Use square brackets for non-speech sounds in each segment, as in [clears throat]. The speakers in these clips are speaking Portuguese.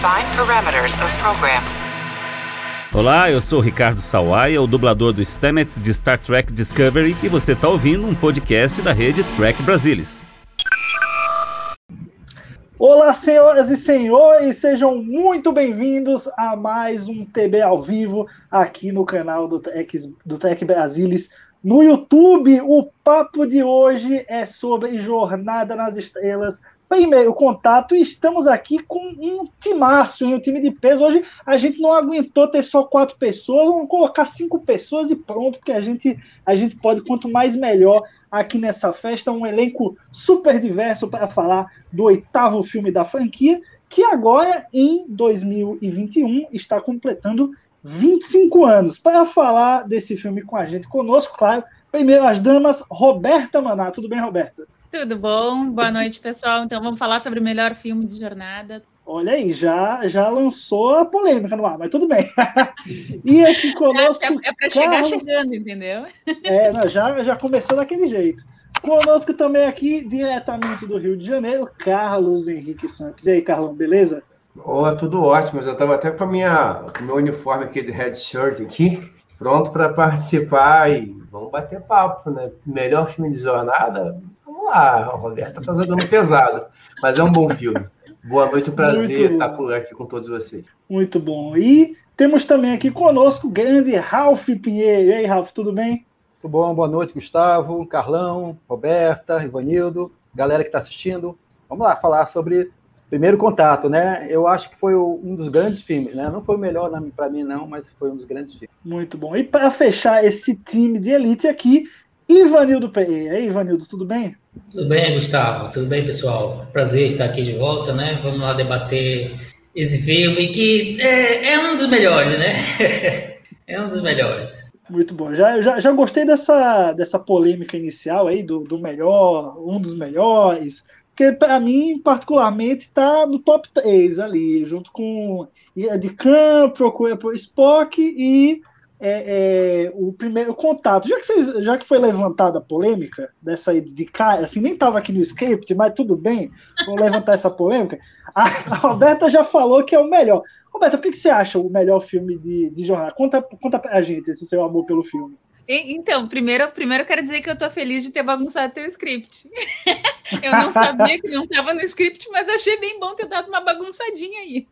Define parameters of program. Olá, eu sou Ricardo Sawaia, o dublador do Stamets de Star Trek Discovery, e você está ouvindo um podcast da rede Trek Brasilis. Olá, senhoras e senhores, sejam muito bem-vindos a mais um TB ao vivo aqui no canal do Trek, do Trek Brasilis. No YouTube, o papo de hoje é sobre Jornada nas Estrelas, primeiro contato e estamos aqui com um timaço, um time de peso. Hoje a gente não aguentou ter só quatro pessoas, vamos colocar cinco pessoas e pronto, porque a gente, a gente pode, quanto mais melhor, aqui nessa festa. Um elenco super diverso para falar do oitavo filme da franquia, que agora, em 2021, está completando 25 anos. Para falar desse filme com a gente conosco, claro, primeiro as damas, Roberta Maná. Tudo bem, Roberta? Tudo bom? Boa [laughs] noite, pessoal. Então vamos falar sobre o melhor filme de jornada. Olha aí, já, já lançou a polêmica no ar, mas tudo bem. [laughs] e aqui [laughs] conosco. É, é para chegar chegando, entendeu? É, não, já, já começou daquele jeito. Conosco também aqui, diretamente do Rio de Janeiro, Carlos Henrique Santos. E aí, Carlão, beleza? Boa, tudo ótimo. Eu já estava até com, a minha, com o meu uniforme aqui de red shirt aqui, pronto para participar e vamos bater papo, né? Melhor filme de jornada, lá, a Roberta tá jogando pesado, mas é um bom filme. Boa noite, um prazer Muito estar por aqui com todos vocês. Muito bom. E temos também aqui conosco o grande Ralph Pinheiro. E aí, Ralph, tudo bem? Tudo bom, boa noite, Gustavo, Carlão, Roberta, Ivanildo, galera que está assistindo. Vamos lá falar sobre Primeiro Contato, né? Eu acho que foi um dos grandes filmes, né? Não foi o melhor para mim, não, mas foi um dos grandes filmes. Muito bom. E para fechar esse time de elite aqui, Ivanildo Pereira. Aí, Ivanildo, tudo bem? Tudo bem, Gustavo? Tudo bem, pessoal? Prazer estar aqui de volta, né? Vamos lá debater esse filme que é, é um dos melhores, né? [laughs] é um dos melhores. Muito bom. Já, já, já gostei dessa, dessa polêmica inicial aí, do, do melhor, um dos melhores. Porque, para mim, particularmente, está no top 3 ali, junto com de Khan, Procura por Spock e é, é, o primeiro contato. Já que, vocês, já que foi levantada a polêmica dessa de cara, assim, nem estava aqui no script, mas tudo bem, vou levantar essa polêmica. A, a, Roberta já falou que é o melhor. Roberta, o que, que você acha o melhor filme de, de jornal? Conta, conta pra gente esse seu amor pelo filme. Então, primeiro, primeiro eu quero dizer que eu tô feliz de ter bagunçado teu script. [laughs] eu não sabia que não estava no script, mas achei bem bom ter dado uma bagunçadinha aí.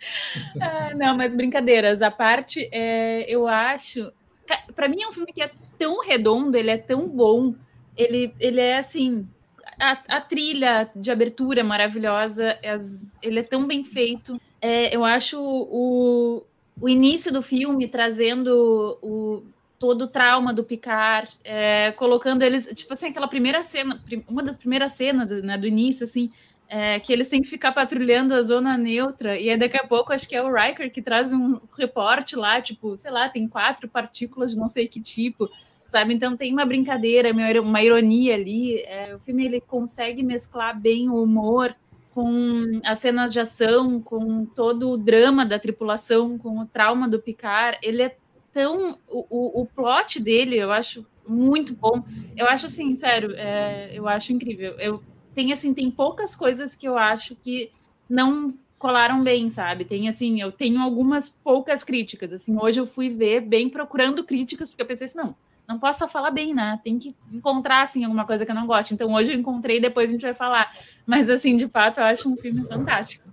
[laughs] ah, não, mas brincadeiras à parte, é, eu acho. Para mim é um filme que é tão redondo, ele é tão bom, ele, ele é assim. A, a trilha de abertura é maravilhosa, as, ele é tão bem feito. É, eu acho o, o início do filme trazendo o todo o trauma do Picard, é, colocando eles, tipo assim, aquela primeira cena, uma das primeiras cenas né, do início, assim, é, que eles têm que ficar patrulhando a zona neutra, e aí daqui a pouco acho que é o Riker que traz um reporte lá, tipo, sei lá, tem quatro partículas de não sei que tipo, sabe? Então tem uma brincadeira, uma ironia ali. É, o filme ele consegue mesclar bem o humor com as cenas de ação, com todo o drama da tripulação, com o trauma do Picard. Ele é tão. O, o, plot dele eu acho muito bom. Eu acho assim, sério, é, eu acho incrível. Eu tem assim, tem poucas coisas que eu acho que não colaram bem, sabe? Tem assim, eu tenho algumas poucas críticas. Assim, hoje eu fui ver bem procurando críticas, porque eu pensei assim, não, não posso falar bem, né? Tem que encontrar assim alguma coisa que eu não gosto. Então hoje eu encontrei, depois a gente vai falar. Mas assim, de fato, eu acho um filme fantástico.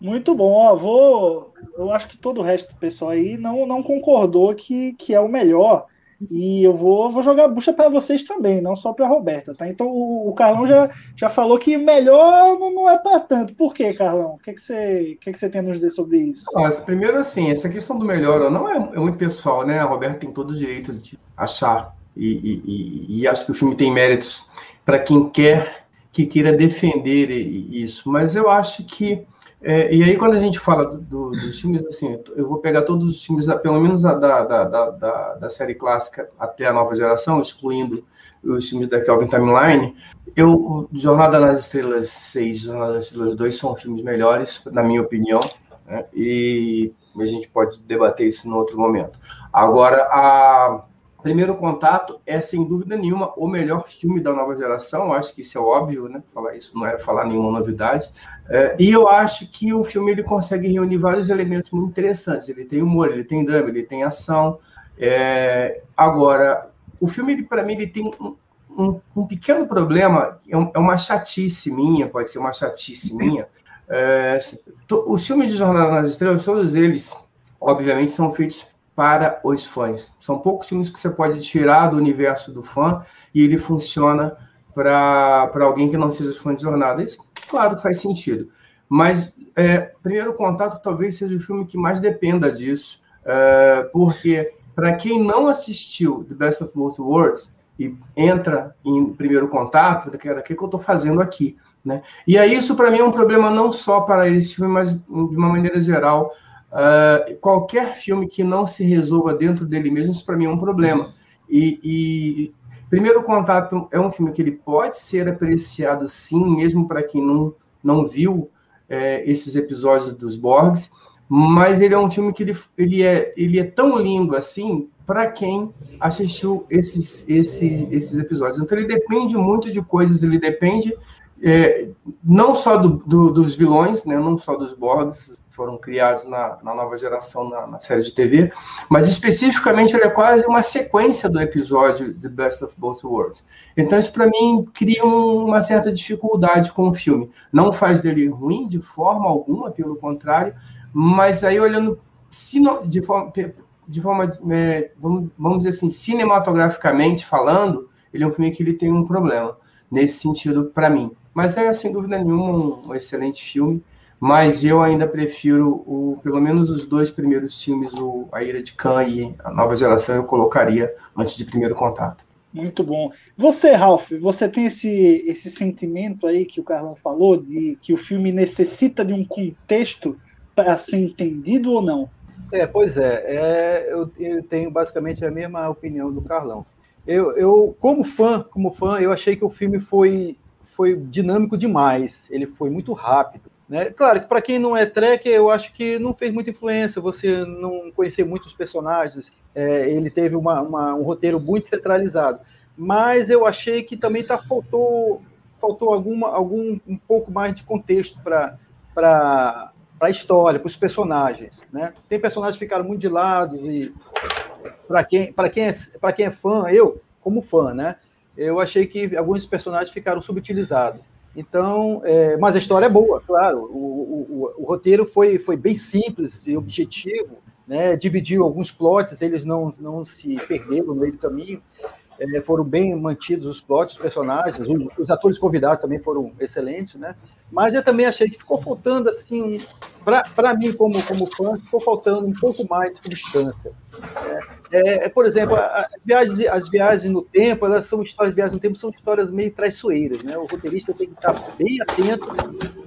Muito bom, ó, vou. Eu acho que todo o resto do pessoal aí não, não concordou que, que é o melhor. E eu vou, vou jogar bucha para vocês também, não só para Roberta, tá? Então o, o, Carlão já, já falou que melhor não, não é para tanto. Por quê, Carlão? O que, que, você, que, que você tem a nos dizer sobre isso? Nossa, primeiro, assim, essa questão do melhor não é, é muito pessoal, né? A Roberta tem todo o direito de achar. E, e, e, e acho que o filme tem méritos para quem quer, que queira defender isso. Mas eu acho que é, e aí, quando a gente fala do, do, dos filmes, assim, eu vou pegar todos os filmes, pelo menos da, da, da, da, série clássica até a nova geração, excluindo os filmes da Kelvin Timeline. Eu, Jornada nas Estrelas 6 Jornada nas Estrelas 2 são filmes melhores, na minha opinião, né? e a gente pode debater isso em outro momento. Agora, a, Primeiro Contato é, sem dúvida nenhuma, o melhor filme da nova geração. Acho que isso é óbvio, né? Falar isso não é falar nenhuma novidade. É, e eu acho que o filme ele consegue reunir vários elementos muito interessantes. Ele tem humor, ele tem drama, ele tem ação. É, agora, o filme, para mim, ele tem um, um, um pequeno problema, é, um, é, uma chatice minha, pode ser uma chatice minha. É, os filmes de Jornada nas Estrelas, todos eles, obviamente, são feitos para os fãs. São poucos filmes que você pode tirar do universo do fã e ele funciona para alguém que não seja fã de jornada. Isso, claro, faz sentido. Mas é, Primeiro Contato talvez seja o filme que mais dependa disso, é, porque para quem não assistiu The Best of Both Worlds e entra em Primeiro Contato, que o que eu estou fazendo aqui. Né? E aí isso para mim é um problema não só para esse filme, mas de uma maneira geral Uh, qualquer filme que não se resolva dentro dele mesmo, isso para mim é um problema. E, e, Primeiro Contato é um filme que ele pode ser apreciado sim, mesmo para quem não, não viu é, esses episódios dos Borgs, mas ele é um filme que ele, ele, é, ele é tão lindo assim para quem assistiu esses, esse, esses episódios. Então ele depende muito de coisas, ele depende é, não só do, do, dos vilões, né, não só dos Borgs, foram criados na, na nova geração na, na, série de TV, mas especificamente ele é quase uma sequência do episódio The Best of Both Worlds. Então isso para mim cria uma certa dificuldade com o filme. Não faz dele ruim de forma alguma, pelo contrário, mas aí olhando de forma, de forma é, vamos, vamos dizer assim, cinematograficamente falando, ele é um filme que ele tem um problema nesse sentido para mim. Mas é sem dúvida nenhuma um, um excelente filme mas eu ainda prefiro o, pelo menos os dois primeiros filmes, o A Ira de Khan e A Nova Geração, eu colocaria antes de primeiro contato. Muito bom. Você, Ralph, você tem esse, esse sentimento aí que o Carlão falou, de que o filme necessita de um contexto para ser entendido ou não? É, pois é, é eu, eu, tenho basicamente a mesma opinião do Carlão. Eu, eu, como fã, como fã, eu achei que o filme foi, foi dinâmico demais. Ele foi muito rápido. Né? Claro que para quem não é trekker, eu acho que não fez muita influência você não conhecer muitos personagens. É, ele teve uma, uma, um roteiro muito centralizado. Mas eu achei que também tá, faltou, faltou alguma, algum um pouco mais de contexto para a história, para os personagens. Né? Tem personagens que ficaram muito de lado e para quem, quem, é, quem é fã, eu, como fã, né? Eu achei que alguns personagens ficaram subutilizados. Então, é, mas a história é boa, claro. O, o, o, roteiro foi, foi bem simples e objetivo, né? dividiu alguns plots, eles não, não se perderam no meio do caminho, é, foram bem mantidos os plots, os personagens, os, os, atores convidados também foram excelentes, né? Mas eu também achei que ficou faltando, assim, para mim, como, como fã, ficou faltando um pouco mais de substância. É, é, por exemplo, as viagens, as viagens no tempo, elas são histórias, viagens no tempo são histórias meio traiçoeiras, né? O roteirista tem que estar bem atento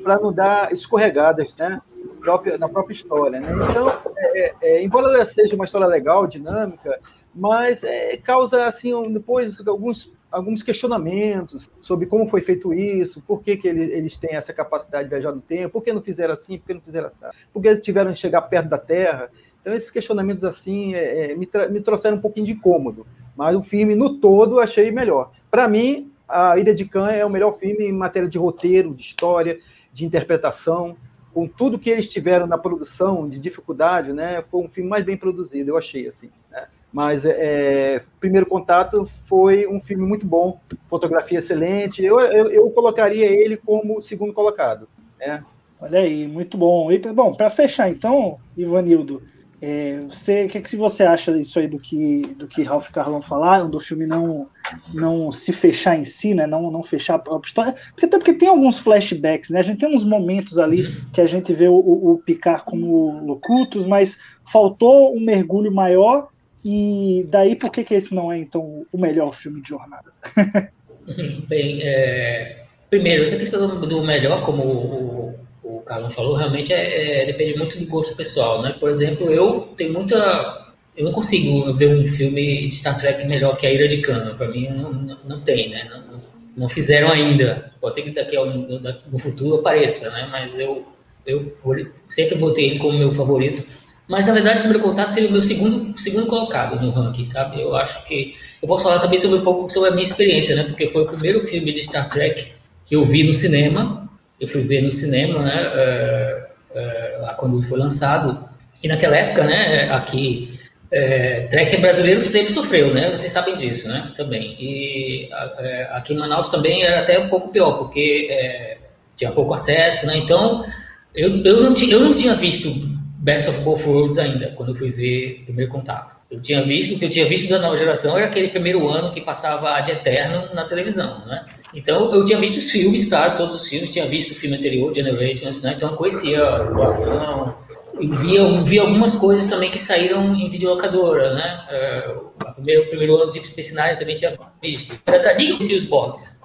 para não dar escorregadas, né? Na própria história, né? Então, é, é, embora ela seja uma história legal, dinâmica, mas é, causa assim depois alguns alguns questionamentos sobre como foi feito isso, por que, que eles, eles têm essa capacidade de viajar no tempo, por que não fizeram assim, por que não fizeram assim, por que tiveram que chegar perto da Terra. Então, esses questionamentos assim é, é me, me trouxeram um pouquinho de incômodo, mas o filme no todo achei melhor. Para mim, A Ilha de Khan é o melhor filme em matéria de roteiro, de história, de interpretação, com tudo que eles tiveram na produção, de dificuldade, né? Foi um filme mais bem produzido, eu achei assim. Né? Mas é, é, Primeiro Contato foi um filme muito bom, fotografia excelente. Eu, eu, eu colocaria ele como segundo colocado. Né? Olha aí, muito bom. E, bom, para fechar então, Ivanildo, é, você, o que, que você acha disso aí do que, do que Ralph e Carlão falaram, do filme não, não se fechar em si, né? Não, não fechar a própria história. Porque até porque tem alguns flashbacks, né? A gente tem uns momentos ali que a gente vê o, o Picard como Locutus, mas faltou um mergulho maior e daí, por que, que esse não é, então, o melhor filme de jornada? [laughs] Bem, é, primeiro, essa questão do, do melhor, como o, o, Carlão falou, realmente é, é, depende muito do gosto pessoal, né? Por exemplo, eu tenho muita... Eu não consigo ver um filme de Star Trek melhor que A Ira de Khan. Para mim, não, não, não, tem, né? Não, não, fizeram ainda. Pode ser que daqui ao, no futuro apareça, né? Mas eu, eu sempre botei ele como meu favorito Mas, na verdade, o primeiro contato seria o meu segundo, segundo colocado no ranking, sabe? Eu acho que. Eu posso falar também sobre um pouco sobre a minha experiência, né? Porque foi o primeiro filme de Star Trek que eu vi no cinema. Eu fui ver no cinema, né? Uh, uh, quando foi lançado. E naquela época, né? Aqui, é, Trek brasileiro sempre sofreu, né? Vocês sabem disso, né? Também. E é, aqui em Manaus também era até um pouco pior, porque tinha pouco acesso, né? Então, eu, eu, não, eu não tinha visto Best of Both Worlds ainda, quando eu fui ver o primeiro contato. Eu tinha visto, o que eu tinha visto da nova geração era aquele primeiro ano que passava de eterno na televisão, né? Então, eu tinha visto os filmes, claro, todos os filmes, tinha visto o filme anterior, Generations, né? Então, eu conhecia a situação, via, via algumas coisas também que saíram em videolocadora, né? Uh, o primeiro, primeiro ano de Space também tinha visto. Era da Liga dos Borgs,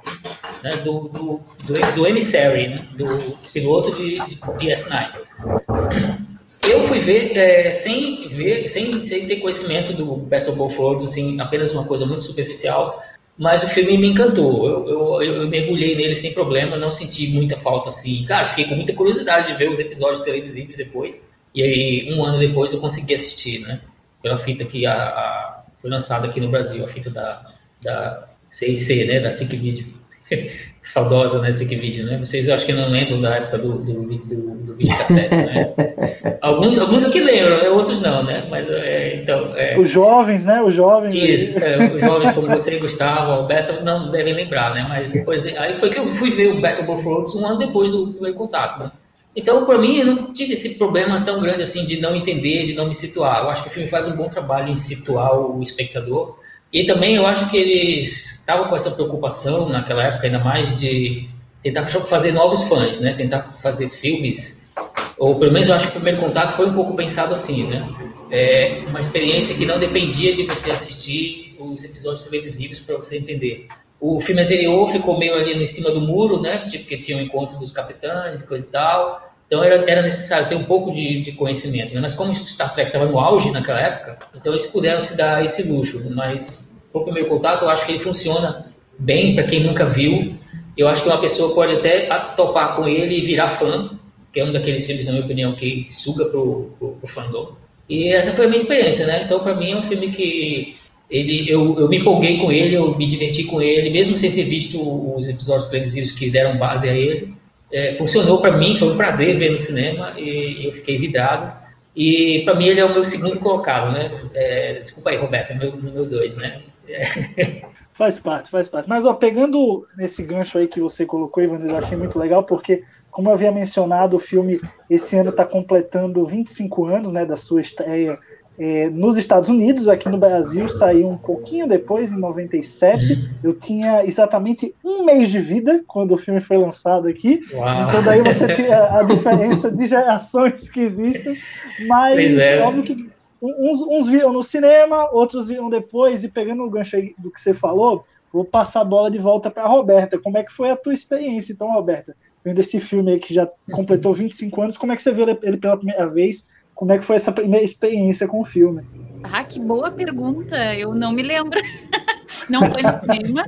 né? do, do, do, do Emissary, né? do piloto de, de DS9 eu fui ver é, sem ver, sem, sem ter conhecimento do Best of Both Worlds, assim, apenas uma coisa muito superficial, mas o filme me encantou. Eu, eu, eu, mergulhei nele sem problema, não senti muita falta assim. Cara, fiquei com muita curiosidade de ver os episódios televisivos depois. E aí, um ano depois, eu consegui assistir, né? Pela fita que a, a foi lançada aqui no Brasil, a fita da, da CIC, né? Da SIC Video. [laughs] saudosa nesse né, vídeo, né? Vocês eu acho que não lembram da época do, do, do, do videocassete, né? [laughs] alguns, alguns aqui lembram, né? outros não, né? Mas, é, então... É... Os jovens, né? Os jovens... Isso, é, os [laughs] jovens como você e Gustavo, Alberto, não devem lembrar, né? Mas depois, aí foi que eu fui ver o Best of Both um ano depois do primeiro contato, né? Então, para mim, eu não tive esse problema tão grande assim de não entender, de não me situar. Eu acho que o filme faz um bom trabalho em situar o espectador, e também eu acho que eles estavam com essa preocupação naquela época, ainda mais de tentar fazer novos fãs, né? Tentar fazer filmes, ou pelo menos eu acho que o primeiro contato foi um pouco pensado assim, né? É uma experiência que não dependia de você assistir os episódios televisivos para você entender. O filme anterior ficou meio ali no cima do muro, né? Tipo que tinha o um encontro dos capitães, coisa e tal. Então era, era necessário ter um pouco de, de conhecimento. Né? Mas como Star Trek estava no auge naquela época, então eles puderam se dar esse luxo. Mas para o primeiro contato, eu acho que ele funciona bem para quem nunca viu. Eu acho que uma pessoa pode até topar com ele e virar fã, que é um daqueles filmes, na minha opinião, que suga pro, pro, pro fandom. E essa foi a minha experiência, né? Então, para mim, é um filme que ele, eu, eu me empolguei com ele, eu me diverti com ele, mesmo sem ter visto os episódios televisivos que deram base a ele é, funcionou para mim, foi um prazer ver no cinema e eu fiquei vidrado. E para mim ele é o meu segundo colocado, né? É, desculpa aí, Roberto, é meu, meu dois, né? É. Faz parte, faz parte. Mas ó, pegando nesse gancho aí que você colocou, Ivan, eu achei muito legal, porque, como eu havia mencionado, o filme esse ano está completando 25 anos né, da sua estreia é, nos Estados Unidos, aqui no Brasil, saiu um pouquinho depois, em 97. Eu tinha exatamente um mês de vida quando o filme foi lançado aqui. Uau. Então daí você tem a, a diferença de gerações que existem. Mas é. óbvio que uns, uns viram no cinema, outros viram depois, e pegando o gancho aí do que você falou, vou passar a bola de volta para a Roberta. Como é que foi a tua experiência, então, Roberta? Vendo esse filme aí que já completou 25 anos, como é que você viu ele pela primeira vez? Como é que foi essa primeira experiência com o filme? Ah, que boa pergunta. Eu não me lembro. [laughs] não foi no cinema.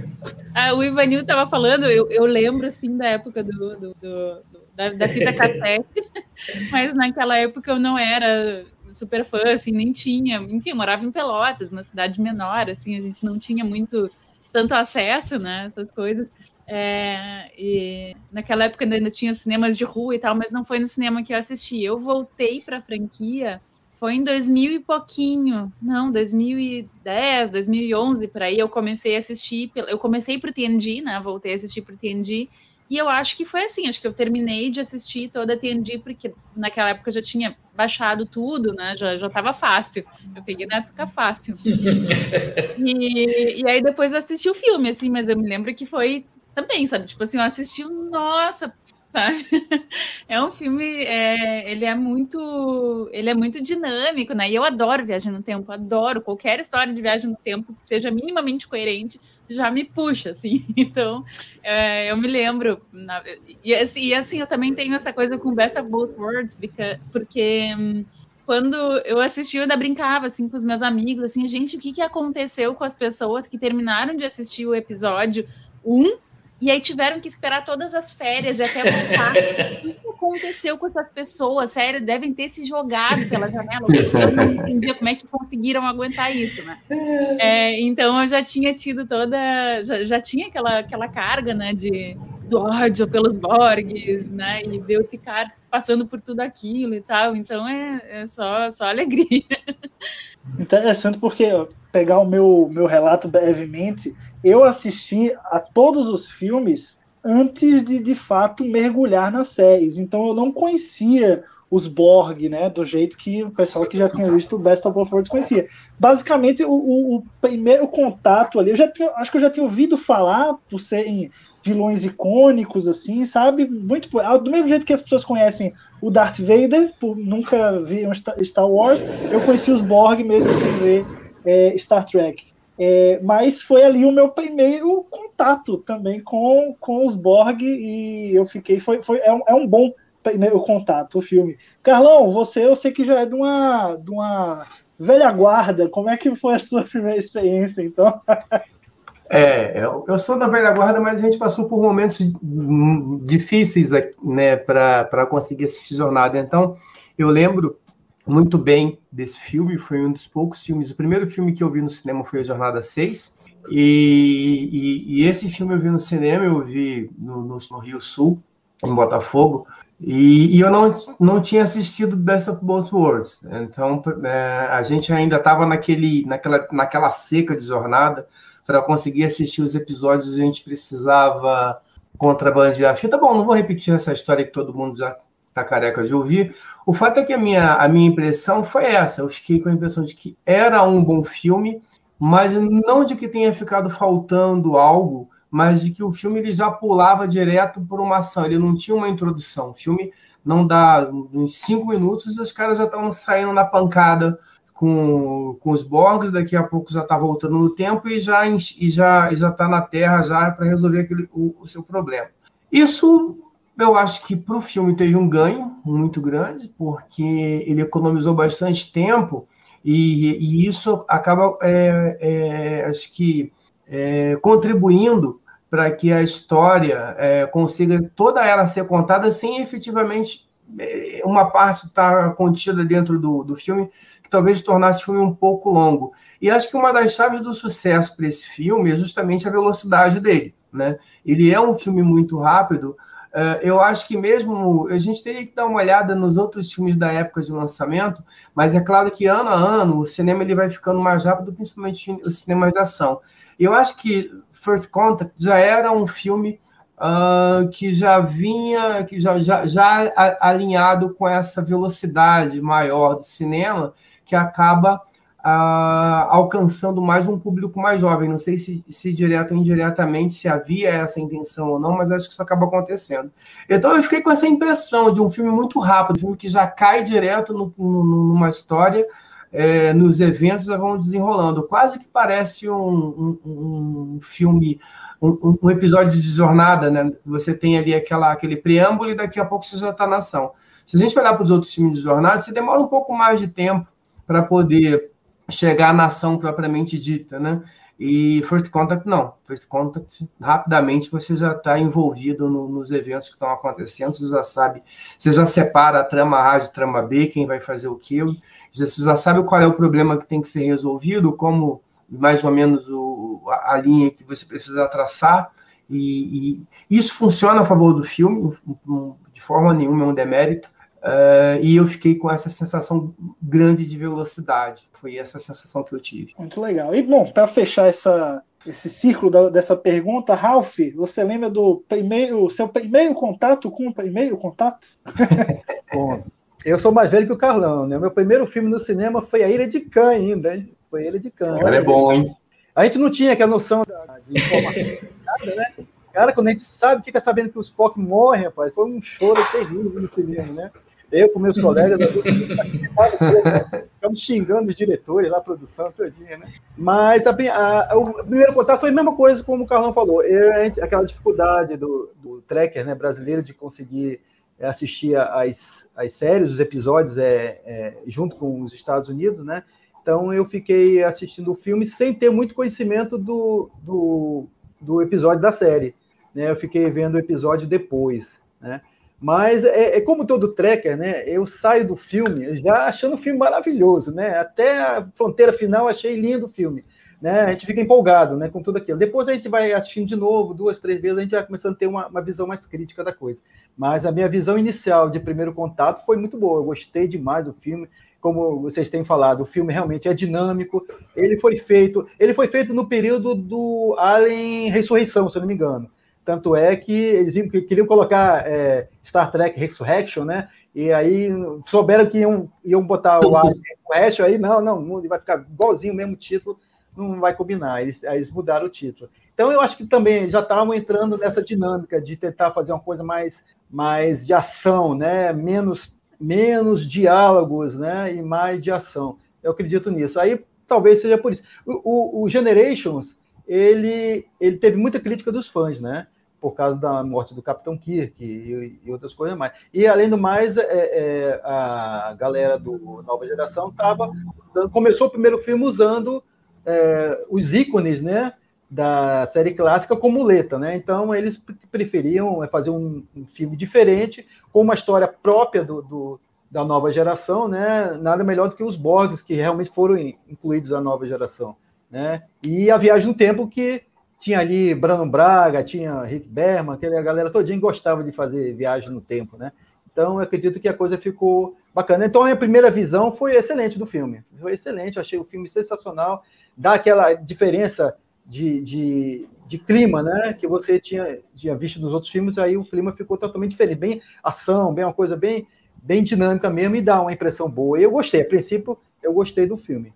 Ah, o Ivanil estava falando, eu, eu, lembro assim da época do, do, do, da, da, fita cassete, [laughs] mas naquela época eu não era super fã, assim, nem tinha. Enfim, morava em Pelotas, uma cidade menor, assim, a gente não tinha muito tanto acesso, né, essas coisas. É, e naquela época ainda tinha cinemas de rua e tal, mas não foi no cinema que eu assisti. Eu voltei para a franquia, foi em 2000 e pouquinho, não, 2010, 2011 por aí. Eu comecei a assistir, eu comecei para o TNG, né? Voltei a assistir para o TNG. E eu acho que foi assim, acho que eu terminei de assistir toda a TNG, porque naquela época eu já tinha baixado tudo, né? Já, já tava fácil. Eu peguei na época fácil. [laughs] e, e aí depois eu assisti o filme, assim, mas eu me lembro que foi também, sabe? Tipo assim, eu assisti, nossa, sabe? [laughs] É um filme, é, ele é muito, ele é muito dinâmico, né? E eu adoro viagem no tempo, adoro qualquer história de viagem no tempo que seja minimamente coerente, já me puxa, assim. [laughs] Então, é, eu me lembro, na, e, assim, e, assim, eu também tenho essa coisa com Best of Both Worlds, porque, porque hum, quando eu assisti, eu ainda brincava assim com os meus amigos, assim, gente, o que, que aconteceu com as pessoas que terminaram de assistir o episódio 1 e aí tiveram que esperar todas as férias e até voltar. [laughs] o que aconteceu com essas pessoas? Sério, devem ter se jogado pela janela. Eu não entendia como é que conseguiram aguentar isso, né? [laughs] É, então eu já tinha tido toda. Já, já tinha aquela, aquela carga, né? De, do ódio pelos Borgs, né? E ver o Picard passando por tudo aquilo e tal. Então é, é só, só alegria. Interessante porque pegar o meu, meu relato brevemente, eu assisti a todos os filmes antes de de fato mergulhar nas séries. Então eu não conhecia os Borg, né, do jeito que o pessoal que já tinha visto o Best of Both Worlds conhecia. Basicamente, o, o, o, primeiro contato ali, eu já tinha, acho que eu já tinha ouvido falar por serem vilões icônicos, assim, sabe? Muito do mesmo jeito que as pessoas conhecem o Darth Vader, por nunca ver um Star Wars, eu conheci os Borg mesmo sem ver é, Star Trek. É, mas foi ali o meu primeiro contato também com, com os Borg e eu fiquei. Foi, foi, é, um, é um bom primeiro contato o filme. Carlão, você eu sei que já é de uma, de uma velha guarda. Como é que foi a sua primeira experiência, então? [laughs] É, eu, sou da velha guarda, mas a gente passou por momentos difíceis né, para conseguir assistir jornada. Então, eu lembro muito bem desse filme, foi um dos poucos filmes. O primeiro filme que eu vi no cinema foi a Jornada 6. E, e, e esse filme eu vi no cinema, eu vi no, no, no Rio Sul, em Botafogo, e, e, eu não, não tinha assistido Best of Both Worlds. Então é, a gente ainda estava naquela, naquela seca de jornada. Para conseguir assistir os episódios, a gente precisava contrabandear a fita. Bom, não vou repetir essa história que todo mundo já tá careca de ouvir. O fato é que a minha, a minha impressão foi essa. Eu fiquei com a impressão de que era um bom filme, mas não de que tenha ficado faltando algo, mas de que o filme ele já pulava direto por uma ação. Ele não tinha uma introdução. O filme não dá uns cinco minutos e os caras já estão saindo na pancada com, com os Borgs, daqui a pouco já está voltando no tempo e já e já já está na Terra já para resolver aquele, o, o seu problema. Isso eu acho que para o filme teve um ganho muito grande, porque ele economizou bastante tempo e, e isso acaba, é, é, acho que, é, contribuindo para que a história é, consiga toda ela ser contada sem efetivamente é, uma parte estar tá contida dentro do, do filme, que talvez tornasse o filme um pouco longo. E acho que uma das chaves do sucesso para esse filme é justamente a velocidade dele. Né? Ele é um filme muito rápido, eu acho que mesmo a gente teria que dar uma olhada nos outros filmes da época de lançamento, mas é claro que ano a ano o cinema ele vai ficando mais rápido, principalmente os cinemas de ação. Eu acho que First Contact já era um filme uh, que já vinha, que já, já, já alinhado com essa velocidade maior do cinema, que acaba alcançando mais um público mais jovem. Não sei se, se direto ou indiretamente se havia essa intenção ou não, mas acho que isso acaba acontecendo. Então eu fiquei com essa impressão de um filme muito rápido, um filme que já cai direto no, no, numa história, é, nos eventos já vão desenrolando. Quase que parece um, um, um filme, um, um, episódio de jornada, né? Você tem ali aquela, aquele preâmbulo e daqui a pouco você já está na ação. Se a gente olhar para os outros filmes de jornada, você demora um pouco mais de tempo para poder chegar na ação propriamente dita, né? E First Contact não. First Contact, rapidamente você já está envolvido no, nos eventos que estão acontecendo, você já sabe, você já separa a trama A de trama B, quem vai fazer o quê, você já sabe qual é o problema que tem que ser resolvido, como mais ou menos o, a, a linha que você precisa traçar, e, e, isso funciona a favor do filme, de forma nenhuma é um demérito, Uh, e eu fiquei com essa sensação grande de velocidade. Foi essa sensação que eu tive. Muito legal. E bom, para fechar essa, esse círculo da, dessa pergunta, Ralph, você lembra do primeiro, seu primeiro contato com o primeiro contato? [laughs] bom, eu sou mais velho que o Carlão, né? Meu primeiro filme no cinema foi A Ilha de Cã ainda, hein? Foi A Ilha de Cã. Ela é bom, hein? A gente não tinha aquela noção de informação, né? Cara, quando a gente sabe, fica sabendo que os Spock morrem, rapaz, foi um choro terrível no cinema, né? Eu com meus colegas, [laughs] ficamos xingando os diretores lá, a produção, todinha, né? Mas a, a, o primeiro contato foi a mesma coisa como o Carlão falou. Eu, aquela dificuldade do, do tracker né, brasileiro de conseguir é, assistir as, as séries, os episódios é, é, junto com os Estados Unidos, né? Então eu fiquei assistindo o filme sem ter muito conhecimento do, do, do episódio da série. Né? Eu fiquei vendo o episódio depois, né? Mas é, é, como todo tracker, né? Eu saio do filme já achando o filme maravilhoso, né? Até a fronteira final achei lindo o filme. Né? A gente fica empolgado né, com tudo aquilo. Depois a gente vai assistindo de novo, duas, três vezes, a gente vai começando a ter uma, uma visão mais crítica da coisa. Mas a minha visão inicial de primeiro contato foi muito boa. Eu gostei demais do filme como vocês têm falado, o filme realmente é dinâmico. Ele foi feito, ele foi feito no período do Alien Ressurreição, se eu não me engano. Tanto é que eles queriam colocar é, Star Trek Resurrection, né? E aí souberam que iam, iam botar o Resurrection, [laughs] aí não, não, vai ficar igualzinho o mesmo título, não vai combinar. Eles, aí eles mudaram o título. Então eu acho que também já estavam entrando nessa dinâmica de tentar fazer uma coisa mais, mais de ação, né? Menos menos diálogos né, e mais de ação. Eu acredito nisso. Aí talvez seja por isso. O, o, o, Generations, ele, ele teve muita crítica dos fãs, né? Por causa da morte do Capitão Kirk e, e outras coisas mais. E além do mais, é, é, a galera do Nova Geração estava começou o primeiro filme usando é, os ícones, né? da série clássica como muleta, né? Então eles preferiam é, fazer um, um, filme diferente, com uma história própria do, do, da nova geração, né? Nada melhor do que os Borgs, que realmente foram incluídos na nova geração, né? E a Viagem no Tempo, que tinha ali Brano Braga, tinha Rick Berman, aquela galera todinha gostava de fazer Viagem no Tempo, né? Então eu acredito que a coisa ficou bacana. Então a minha primeira visão foi excelente do filme, foi excelente, achei o filme sensacional, dá aquela diferença de, de, de, clima, né? Que você tinha, tinha visto nos outros filmes, aí o clima ficou totalmente diferente, bem ação, bem uma coisa bem, bem dinâmica mesmo e dá uma impressão boa. Eu gostei, a princípio, eu gostei do filme.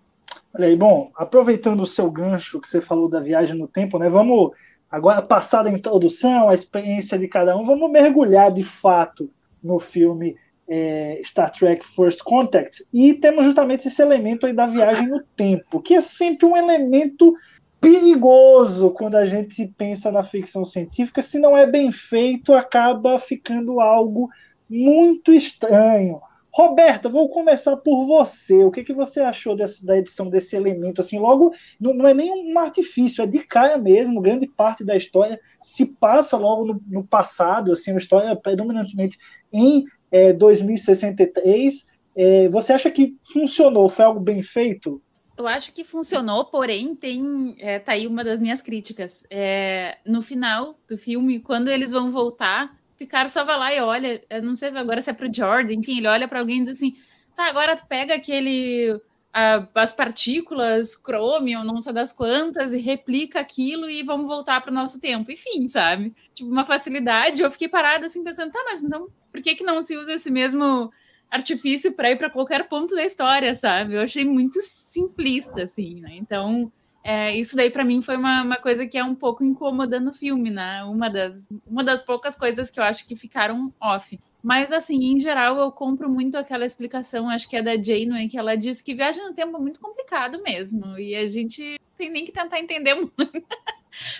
Olha aí, bom, aproveitando o seu gancho que você falou da viagem no tempo, né? Vamos agora passar da introdução, a experiência de cada um, vamos mergulhar de fato no filme é, Star Trek First Contact e temos justamente esse elemento aí da viagem no tempo, que é sempre um elemento perigoso quando a gente pensa na ficção científica. Se não é bem feito, acaba ficando algo muito estranho. Roberta, vou começar por você. O que, que você achou dessa, da edição desse elemento? Assim, logo, não, não, é nem um artifício, é de cara mesmo. Grande parte da história se passa logo no, no passado, assim, uma história predominantemente em é, 2063. É, você acha que funcionou? Foi algo bem feito? Eu acho que funcionou, porém, tem. É, tá aí uma das minhas críticas. É, no final do filme, quando eles vão voltar, Picard só vai lá e olha. Não sei se agora se é pro Jordan, enfim, ele olha para alguém e diz assim: tá, agora pega aquele. A, as partículas, crômio, não sei das quantas, e replica aquilo e vamos voltar para o nosso tempo. Enfim, sabe? Tipo, uma facilidade. Eu fiquei parada assim, pensando, tá, mas então por que, que não se usa esse mesmo artifício para ir para qualquer ponto da história, sabe? Eu achei muito simplista, assim, né? Então, é, isso daí para mim foi uma, uma, coisa que é um pouco incômoda no filme, né? Uma das, uma das poucas coisas que eu acho que ficaram off. Mas, assim, em geral, eu compro muito aquela explicação, acho que é da Janeway, que ela diz que viagem no tempo é muito complicado mesmo. E a gente tem nem que tentar entender [laughs] muito.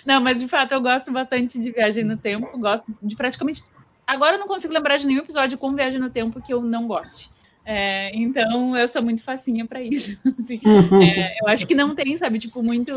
Não, mas de fato eu gosto bastante de viagem no tempo, gosto de praticamente Agora eu não consigo lembrar de nenhum episódio com Viagem no Tempo que eu não goste. É, então eu sou muito facinha para isso. [laughs] Assim. É, eu acho que não tem, sabe, tipo, muito.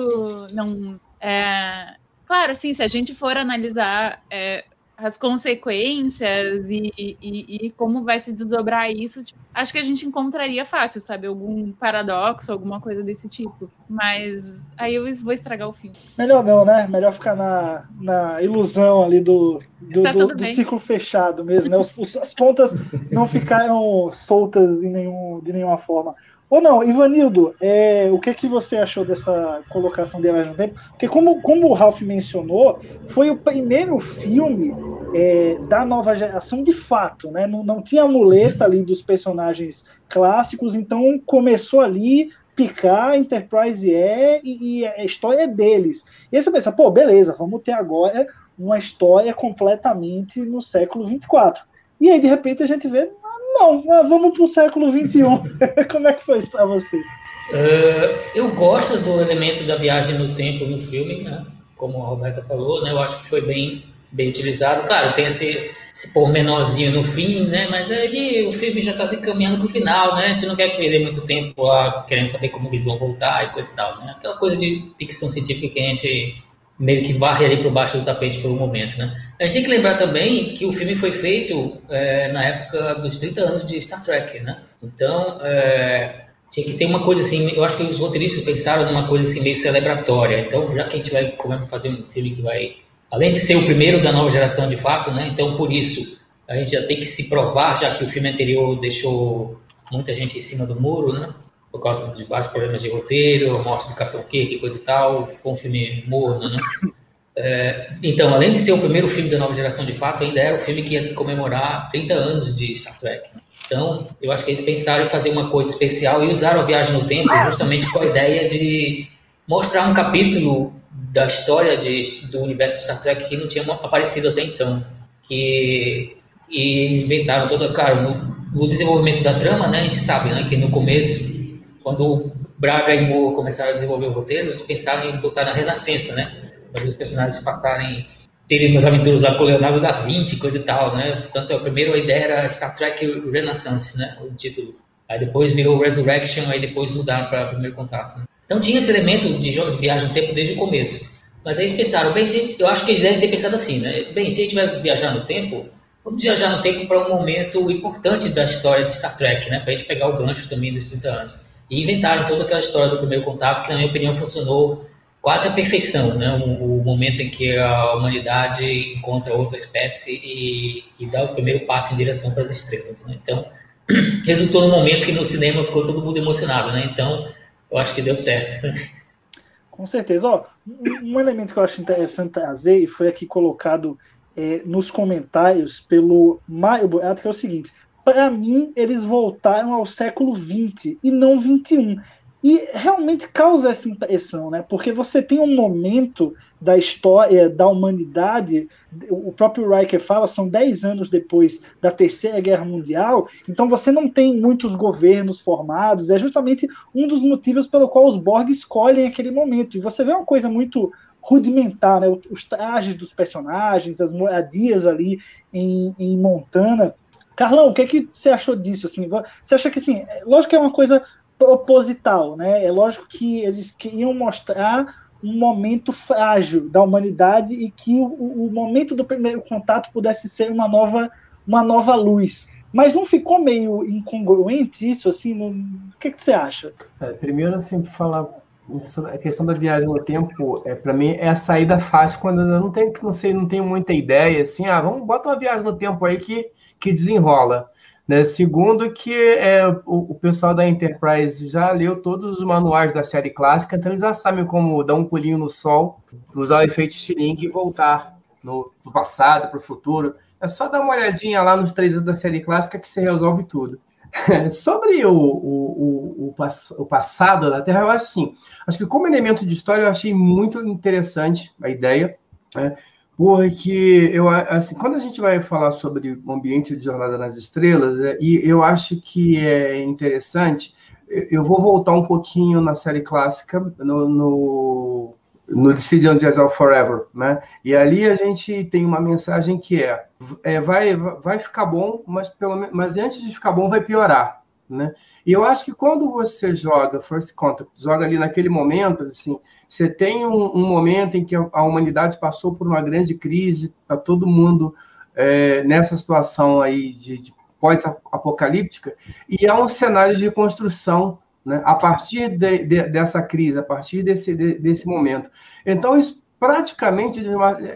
Não, é, claro, assim, se a gente for analisar é, as consequências e, e, e, como vai se desdobrar isso, tipo, acho que a gente encontraria fácil, sabe? Algum paradoxo, alguma coisa desse tipo. Mas aí eu vou estragar o filme. Melhor não, né? Melhor ficar na, na ilusão ali do, do, tá do, do ciclo fechado mesmo, né? Os, os, as pontas não ficaram soltas em nenhum, de nenhuma forma. Ou não, Ivanildo, é, o que, que você achou dessa colocação de Viagem no Tempo? Porque como, como o Ralph mencionou, foi o primeiro filme é, da nova geração de fato, né? Não, não tinha muleta ali dos personagens clássicos, então começou ali picar Enterprise é e, e a história é deles. E aí você pensa, pô, beleza, vamos ter agora uma história completamente no século 24. E aí, de repente, a gente vê, não, vamos para o século XXI. [laughs] Como é que foi isso para você? Uh, eu gosto do elemento da viagem no tempo no filme, né? como a Roberta falou, né? eu acho que foi bem, bem utilizado. Claro, tem esse, esse pormenorzinho no fim, né? mas é que o filme já está se caminhando para o final, né? a gente não quer perder muito tempo lá querendo saber como eles vão voltar e coisa e tal. Né? Aquela coisa de ficção científica que a gente meio que varre ali por baixo do tapete por um momento. Né? A gente tem que lembrar também que o filme foi feito é, na época dos 30 anos de Star Trek, né? Então, é, tinha que ter uma coisa assim, eu acho que os roteiristas pensaram numa coisa assim meio celebratória. Então, já que a gente vai fazer um filme que vai, além de ser o primeiro da nova geração de fato, né? Então, por isso, a gente já tem que se provar, já que o filme anterior deixou muita gente em cima do muro, né? Por causa de vários problemas de roteiro, a morte do Capitão Kirk, coisa e tal, ficou um filme morno, né? É, então, além de ser o primeiro filme da nova geração de fato, ainda era o filme que ia comemorar 30 anos de Star Trek. Então, eu acho que eles pensaram em fazer uma coisa especial e usaram a viagem no tempo justamente com a ideia de mostrar um capítulo da história de, do universo Star Trek que não tinha aparecido até então. Que, e eles inventaram toda, cara, no, no, desenvolvimento da trama, né, a gente sabe né, que no começo, quando Braga e Moore começaram a desenvolver o roteiro, eles pensaram em botar na Renascença, né, para os personagens passarem terem umas aventuras lá com Leonardo da Vinci, coisa e tal, né? Portanto, a primeira ideia era Star Trek Renaissance, né? O título. Aí depois virou Resurrection, aí depois mudaram para Primeiro Contato. Né? Então tinha esse elemento de jogo de viagem no tempo desde o começo. Mas aí eles pensaram, bem, eu acho que eles devem ter pensado assim, né? Bem, se a gente vai viajar no tempo, vamos viajar no tempo para um momento importante da história de Star Trek, né? Para a gente pegar o gancho também dos 30 anos. E inventaram toda aquela história do primeiro contato, que na minha opinião funcionou quase a perfeição, né? O, o, momento em que a humanidade encontra outra espécie e, e dá o primeiro passo em direção para as estrelas. Né? Então, [clears throat] resultou num momento que no cinema ficou todo mundo emocionado, né? Então, eu acho que deu certo. [laughs] Com certeza. Ó, um elemento que eu acho interessante trazer e foi aqui colocado é, nos comentários pelo Mário Boato, que é o seguinte: para mim, eles voltaram ao século XX e não XXI. E realmente causa essa impressão, né? Porque você tem um momento da história da humanidade, o próprio Riker fala, são 10 anos depois da Terceira Guerra Mundial, então você não tem muitos governos formados, é justamente um dos motivos pelo qual os Borg escolhem aquele momento. E você vê uma coisa muito rudimentar, né? Os trajes dos personagens, as moradias ali em, em Montana. Carlão, o que, é que você achou disso? Assim, você acha que assim, é, lógico que é uma coisa proposital, né? É lógico que eles queriam mostrar um momento frágil da humanidade e que o, o, momento do primeiro contato pudesse ser uma nova, uma nova luz. Mas não ficou meio incongruente isso, assim? No... O que, que você acha? É, primeiro, assim, falar a questão da viagem no tempo, é, para mim, é a saída fácil quando eu não tenho, não sei, não tenho muita ideia, assim, ah, vamos, bota uma viagem no tempo aí que, que desenrola. Né? Segundo, que é, o, o, pessoal da Enterprise já leu todos os manuais da série clássica, então eles já sabem como dar um pulinho no sol, usar o efeito Stiling e voltar no, no passado, para o futuro. É só dar uma olhadinha lá nos três anos da série clássica que você resolve tudo. [laughs] Sobre o, o, o, o, passado da Terra, eu acho assim, acho que como elemento de história eu achei muito interessante a ideia, né? Porque eu assim, quando a gente vai falar sobre o ambiente de Jornada nas Estrelas, é, e eu acho que é interessante, eu vou voltar um pouquinho na série clássica, no, no, no Decision Jazz Forever, né? E ali a gente tem uma mensagem que é, é vai, vai ficar bom, mas, pelo, mas antes de ficar bom vai piorar, né? E eu acho que quando você joga First Contact, joga ali naquele momento, assim, você tem um, um momento em que a humanidade passou por uma grande crise, está todo mundo é, nessa situação aí de, de pós-apocalíptica, e há um cenário de reconstrução né, a partir de, de, dessa crise, a partir desse, de, desse momento. Então, isso, praticamente,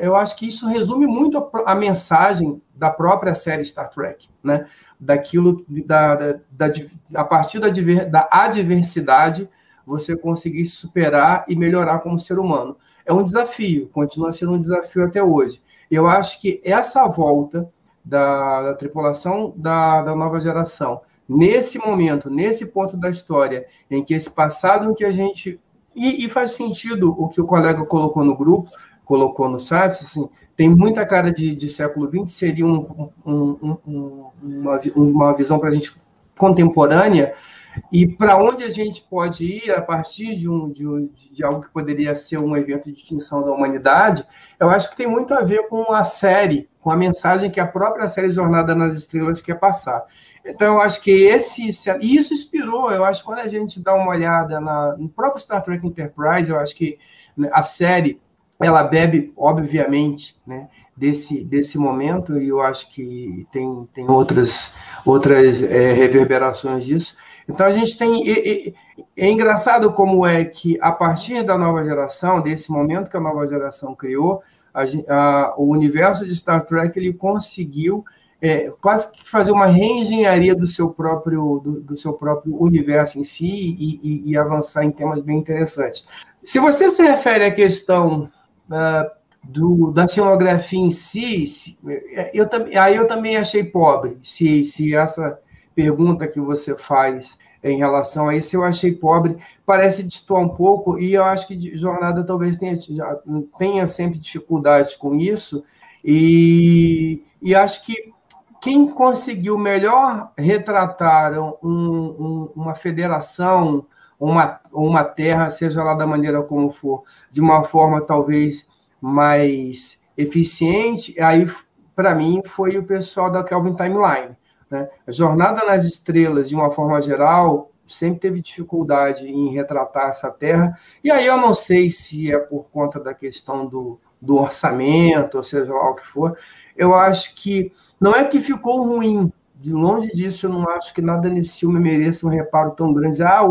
eu acho que isso resume muito a, a, mensagem da própria série Star Trek, né? Daquilo, da, da, da a partir da, da adversidade, você conseguir se superar e melhorar como ser humano. É um desafio, continua sendo um desafio até hoje. Eu acho que essa volta da, da tripulação da, da nova geração, nesse momento, nesse ponto da história, em que esse passado em que a gente. E, e faz sentido o que o colega colocou no grupo, colocou no chat, assim, tem muita cara de, de século XX, seria um, um, um, uma, uma visão para a gente contemporânea, e para onde a gente pode ir a partir de, um, de, de, algo que poderia ser um evento de extinção da humanidade, eu acho que tem muito a ver com a série, com a mensagem que a própria série Jornada nas Estrelas quer passar. Então, eu acho que esse. Isso inspirou, eu acho, quando a gente dá uma olhada na, no próprio Star Trek Enterprise, eu acho que a série ela bebe, obviamente, né, desse, desse momento, e eu acho que tem, tem outras, outras é, reverberações disso. Então a gente tem. É, é, engraçado como é que, a partir da nova geração, desse momento que a nova geração criou, a, a, o universo de Star Trek ele conseguiu é, quase que fazer uma reengenharia do seu próprio, do, do seu próprio universo em si e, e, e, avançar em temas bem interessantes. Se você se refere à questão uh, do, da cenografia em si, se, eu, aí eu também achei pobre, se, se essa pergunta que você faz em relação a isso, eu achei pobre, parece destoar um pouco, e eu acho que Jornada talvez tenha, tenha sempre dificuldades com isso, e, e acho que quem conseguiu melhor retratar um, um, uma federação, uma, uma terra, seja lá da maneira como for, de uma forma talvez mais eficiente, aí para mim foi o pessoal da Kelvin Timeline. Né? A Jornada nas Estrelas, de uma forma geral, sempre teve dificuldade em retratar essa terra, e aí eu não sei se é por conta da questão do, do orçamento, ou seja lá o que for, eu acho que não é que ficou ruim, de longe disso, eu não acho que nada nesse filme mereça um reparo tão grande, ah,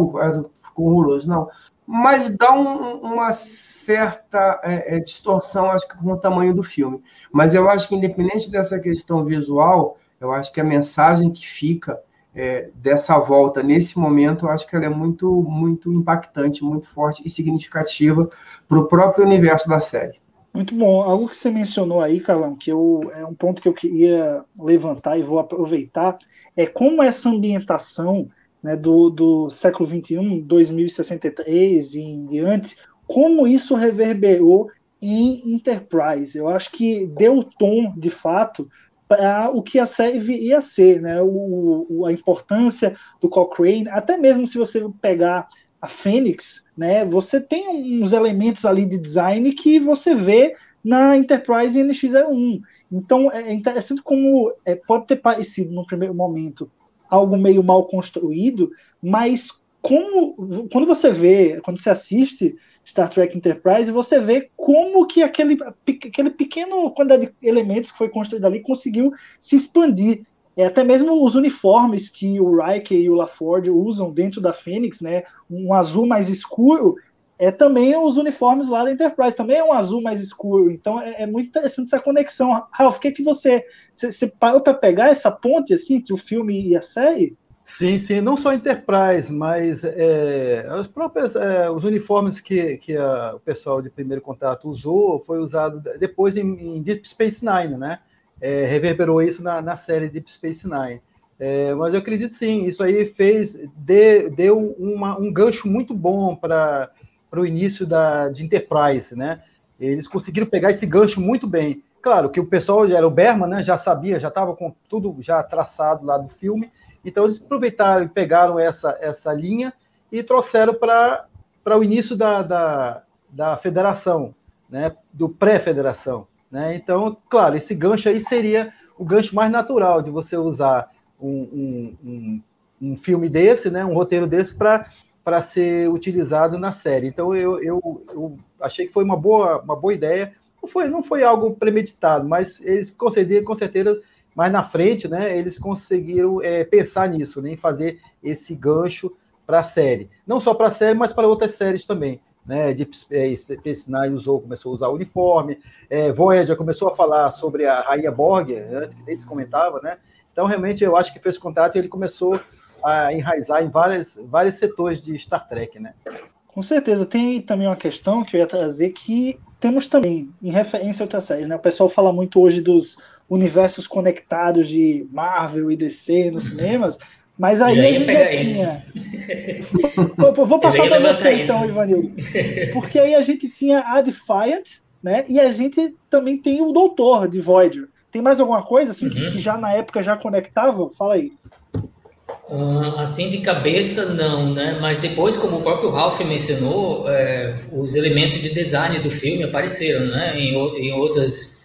ficou horroroso, não. Mas dá um, uma certa é, é, distorção, acho que, com o tamanho do filme. Mas eu acho que, independente dessa questão visual, eu acho que a mensagem que fica é, dessa volta nesse momento, eu acho que ela é muito, muito impactante, muito forte e significativa para o próprio universo da série. Muito bom. Algo que você mencionou aí, Carlão, que eu, é um ponto que eu queria levantar e vou aproveitar, é como essa ambientação né, do, do século XXI, 2063 e em diante, como isso reverberou em Enterprise. Eu acho que deu tom, de fato, para o que a série ia ser, né? O, o, a importância do Cochrane, até mesmo se você pegar a Fênix, né? Você tem uns elementos ali de design que você vê na Enterprise NX01. Então é interessante como é, pode ter parecido no primeiro momento algo meio mal construído, mas como quando você vê, quando você assiste Star Trek Enterprise, você vê como que aquele, aquele pequeno quantidade de elementos que foi construído ali conseguiu se expandir. É, até mesmo os uniformes que o Riker e o LaForge usam dentro da Fênix, né, um azul mais escuro, é também os uniformes lá da Enterprise, também é um azul mais escuro. Então é, é muito interessante essa conexão. Ralph, o que, é que você, você, parou para pegar essa ponte assim, entre o filme e a série? Sim, sim, não só Enterprise, mas é, os próprios é, os uniformes que, que a, o pessoal de primeiro contato usou foi usado depois em, em Deep Space Nine, né? É, reverberou isso na, na série Deep Space Nine. É, mas eu acredito sim, isso aí fez de, deu uma, um gancho muito bom para o início da, de Enterprise, né? Eles conseguiram pegar esse gancho muito bem. Claro que o pessoal já era o Berman, né? Já sabia, já estava com tudo já traçado lá do filme então eles aproveitaram, pegaram essa, essa linha e trouxeram para o início da, da, da federação, né, do pré-federação. Né? Então, claro, esse gancho aí seria o gancho mais natural de você usar um, um, um, um filme desse, né, um roteiro desse, para ser utilizado na série. Então, eu, eu, eu, achei que foi uma boa, uma boa ideia. Não foi, não foi algo premeditado, mas eles concederam, com certeza mas na frente, né, eles conseguiram é, pensar nisso, né, em fazer esse gancho para a série. Não só para a série, mas para outras séries também. Né, Deep Space Nine usou, começou a usar o uniforme, é, Voyager começou a falar sobre a Rainha Borg, antes que eles comentava, né? Então, realmente, eu acho que fez contato e ele começou a enraizar em várias, vários setores de Star Trek, né? Com certeza. Tem também uma questão que eu ia trazer que temos também, em referência a outras séries, né? O pessoal fala muito hoje dos universos conectados de Marvel e DC nos cinemas, mas aí, a gente já tinha. vou, [laughs] vou passar para você então, Ivanildo. [laughs] Porque aí a gente tinha a Defiant, né? E a gente também tem o Doutor de Voyager. Tem mais alguma coisa assim uhum. que, que, já na época já conectava? Fala aí. Uh, assim de cabeça não, né? Mas depois, como o próprio Ralph mencionou, é, os elementos de design do filme apareceram, né? Em, em outras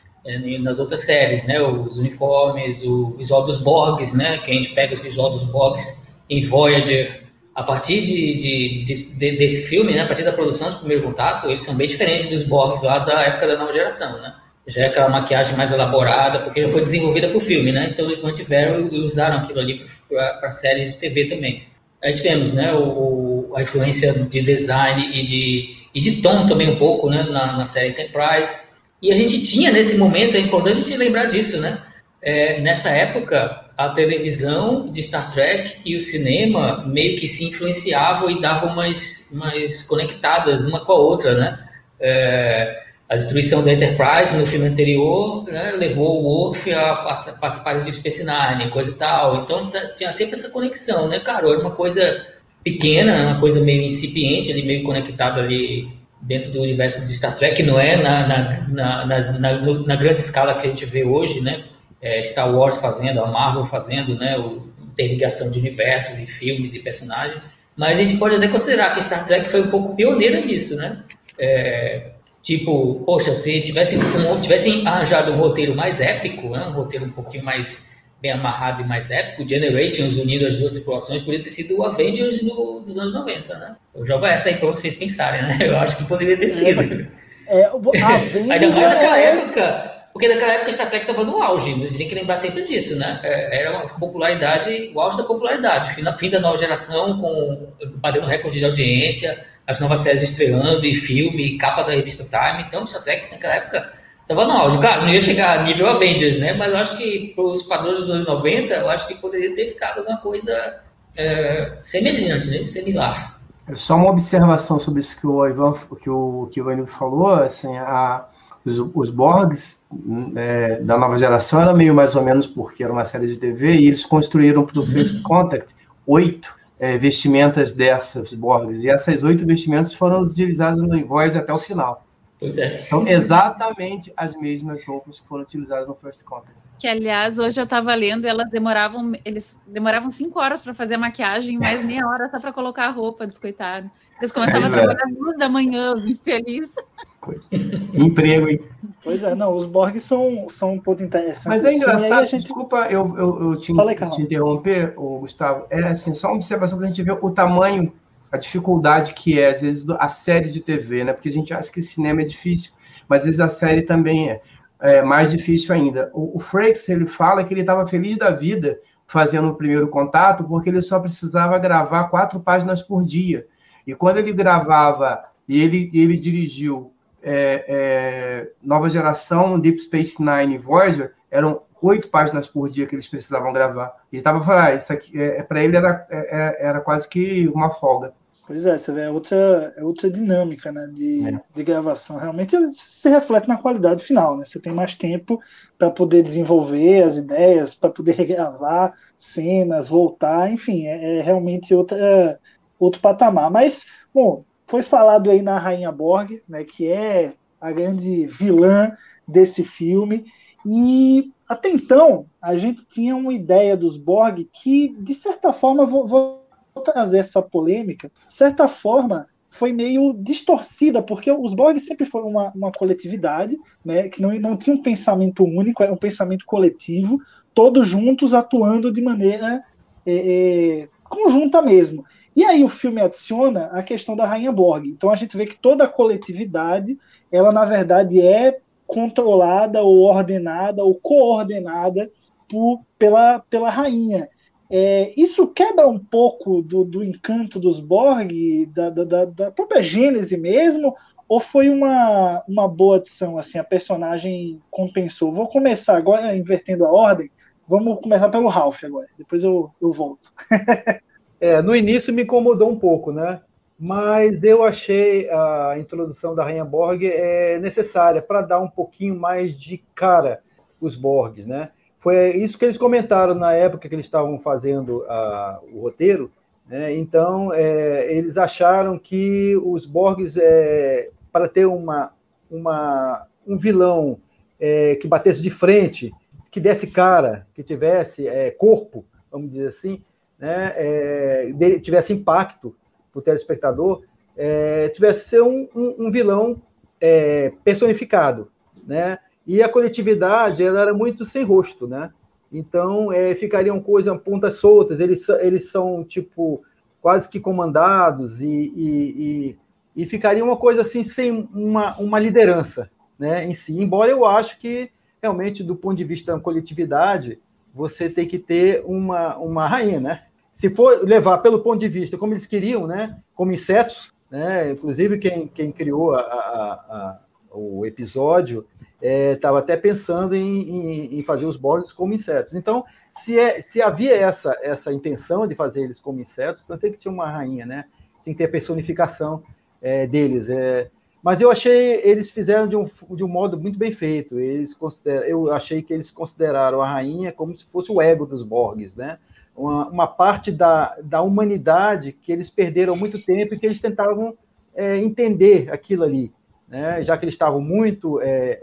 nas outras séries, né? Os uniformes, o visual dos Borgs, né? Que a gente pega os visual dos Borgs em Voyager a partir de, de, de, desse filme, né, a partir da produção de Primeiro Contato, eles são bem diferentes dos Borgs lá da época da nova geração, né? Já é aquela maquiagem mais elaborada, porque já foi desenvolvida para o filme, né? Então eles mantiveram e usaram aquilo ali para séries de TV também. Aí tivemos, né, o, a influência de design e de, e de tom também um pouco, né, na, na série Enterprise. E a gente tinha nesse momento, é importante a gente lembrar disso, né? É, nessa época, a televisão de Star Trek e o cinema meio que se influenciavam e davam mais, mais conectadas uma com a outra, né? É, a destruição da Enterprise no filme anterior né, levou o Worf a participar de Space Nine, coisa e tal. Então tá, tinha sempre essa conexão, né, cara? Era uma coisa pequena, uma coisa meio incipiente, ali, meio conectada ali dentro do universo de Star Trek, não é na, na, na, na, na grande escala que a gente vê hoje, né? é, Star Wars fazendo, a Marvel fazendo, né, o, interligação de universos e filmes e personagens. Mas a gente pode até considerar que Star Trek foi um pouco pioneira nisso, né? É, tipo, poxa, se tivesse, um, tivessem arranjado um roteiro mais épico, né, um roteiro um pouquinho mais bem amarrado e mais épico, Generations unindo as duas tripulações, poderia ter sido o Avengers do, dos anos 90, né? Eu jogo essa aí para vocês pensarem, né? Eu acho que poderia ter sido. É, é [laughs] Avengers Ainda mais naquela é... época, porque naquela época Star Trek estava no auge, mas tem que lembrar sempre disso, né? É, era uma popularidade, o auge da popularidade, fim da, fim da nova geração, com batendo recorde de audiência, as novas séries estreando, e filme, capa da revista Time. Então, Star Trek naquela época estava no auge. Claro, não ia chegar a nível Avengers, né? Mas eu acho que para os padrões dos anos 90, eu acho que poderia ter ficado alguma coisa é, semelhante, né? Similar. É só uma observação sobre isso que o Ivan, que o, que o Ivan falou, assim, a os, os Borgs é, da nova geração era meio mais ou menos porque era uma série de TV e eles construíram para o uhum. First Contact oito é, vestimentas dessas Borgs e essas oito vestimentas foram utilizadas no Voyage até o final. Pois é. São exatamente as mesmas roupas que foram utilizadas no First Contact. Que, aliás, hoje eu estava lendo, elas demoravam, eles demoravam cinco horas para fazer a maquiagem, mais meia hora só para colocar a roupa, descoitado. Eles começavam é, a trabalhar às duas da manhã, os infelizes. [laughs] Emprego, hein? Pois é, não, os Borg são, são um ponto interessante. Mas é engraçado, gente... desculpa eu, eu, eu te, Falei, te interromper, Gustavo. É assim, só uma observação para a gente ver o tamanho, a dificuldade que é, às vezes, a série de TV, né? Porque a gente acha que cinema é difícil, mas às vezes a série também é, é mais difícil ainda. O, o Frakes, ele fala que ele estava feliz da vida fazendo o primeiro contato, porque ele só precisava gravar quatro páginas por dia. E quando ele gravava e ele, ele dirigiu é, é, Nova Geração, Deep Space Nine e Voyager, eram oito páginas por dia que eles precisavam gravar. E estava falando, ah, isso aqui, é, é para ele era, é, é, era quase que uma folga. Pois é, você vê, é outra, é outra dinâmica né, de, é. de gravação. Realmente se reflete na qualidade final, né? Você tem mais tempo para poder desenvolver as ideias, para poder regravar cenas, voltar, enfim, é, é realmente outra, outro patamar. Mas, bom, foi falado aí na Rainha Borg, né, que é a grande vilã desse filme. E até então a gente tinha uma ideia dos Borg que, de certa forma, vou, vou trazer essa polêmica, de certa forma foi meio distorcida, porque os Borg sempre foram uma, uma coletividade, né, que não, não tinha um pensamento único, era um pensamento coletivo, todos juntos atuando de maneira é, é, conjunta mesmo. E aí o filme adiciona a questão da Rainha Borg. Então a gente vê que toda a coletividade, ela na verdade é controlada ou ordenada ou coordenada por, pela, pela rainha. É, isso quebra um pouco do, do encanto dos Borg, da, da, da, própria Gênese mesmo, ou foi uma, uma boa adição? Assim, a personagem compensou. Vou começar agora invertendo a ordem. Vamos começar pelo Ralph agora, depois eu, eu volto. [laughs] É, no início me incomodou um pouco, né? Mas eu achei a introdução da Rainha Borg é, necessária para dar um pouquinho mais de cara os Borgs, né? Foi isso que eles comentaram na época que eles estavam fazendo a, o roteiro. Né? Então, é, eles acharam que os Borgs, é, para ter uma, uma, um vilão é, que batesse de frente, que desse cara, que tivesse é, corpo, vamos dizer assim, né, é, tivesse impacto para o telespectador, é, tivesse ser um, um, um vilão personificado, né? E a coletividade ela era muito sem rosto, né? Então é, ficariam coisas pontas soltas. Eles, eles são tipo quase que comandados e, e, e, e ficaria uma coisa assim sem uma, uma liderança né, em si. Embora eu acho que realmente do ponto de vista da coletividade você tem que ter uma, uma rainha, né? Se for levar pelo ponto de vista como eles queriam, né, como insetos, né, inclusive quem, quem criou a, a, a, o episódio estava é, até pensando em, em, em, fazer os borges como insetos. Então, se, é, se havia essa, essa intenção de fazer eles como insetos, então tem que ter uma rainha, né? Tem que ter a personificação é, deles. É. Mas eu achei eles fizeram de um, de um modo muito bem feito. Eles eu achei que eles consideraram a rainha como se fosse o ego dos Borges, né? Uma, uma parte da, da humanidade que eles perderam muito tempo e que eles tentavam é, entender aquilo ali né, já que eles estavam muito é,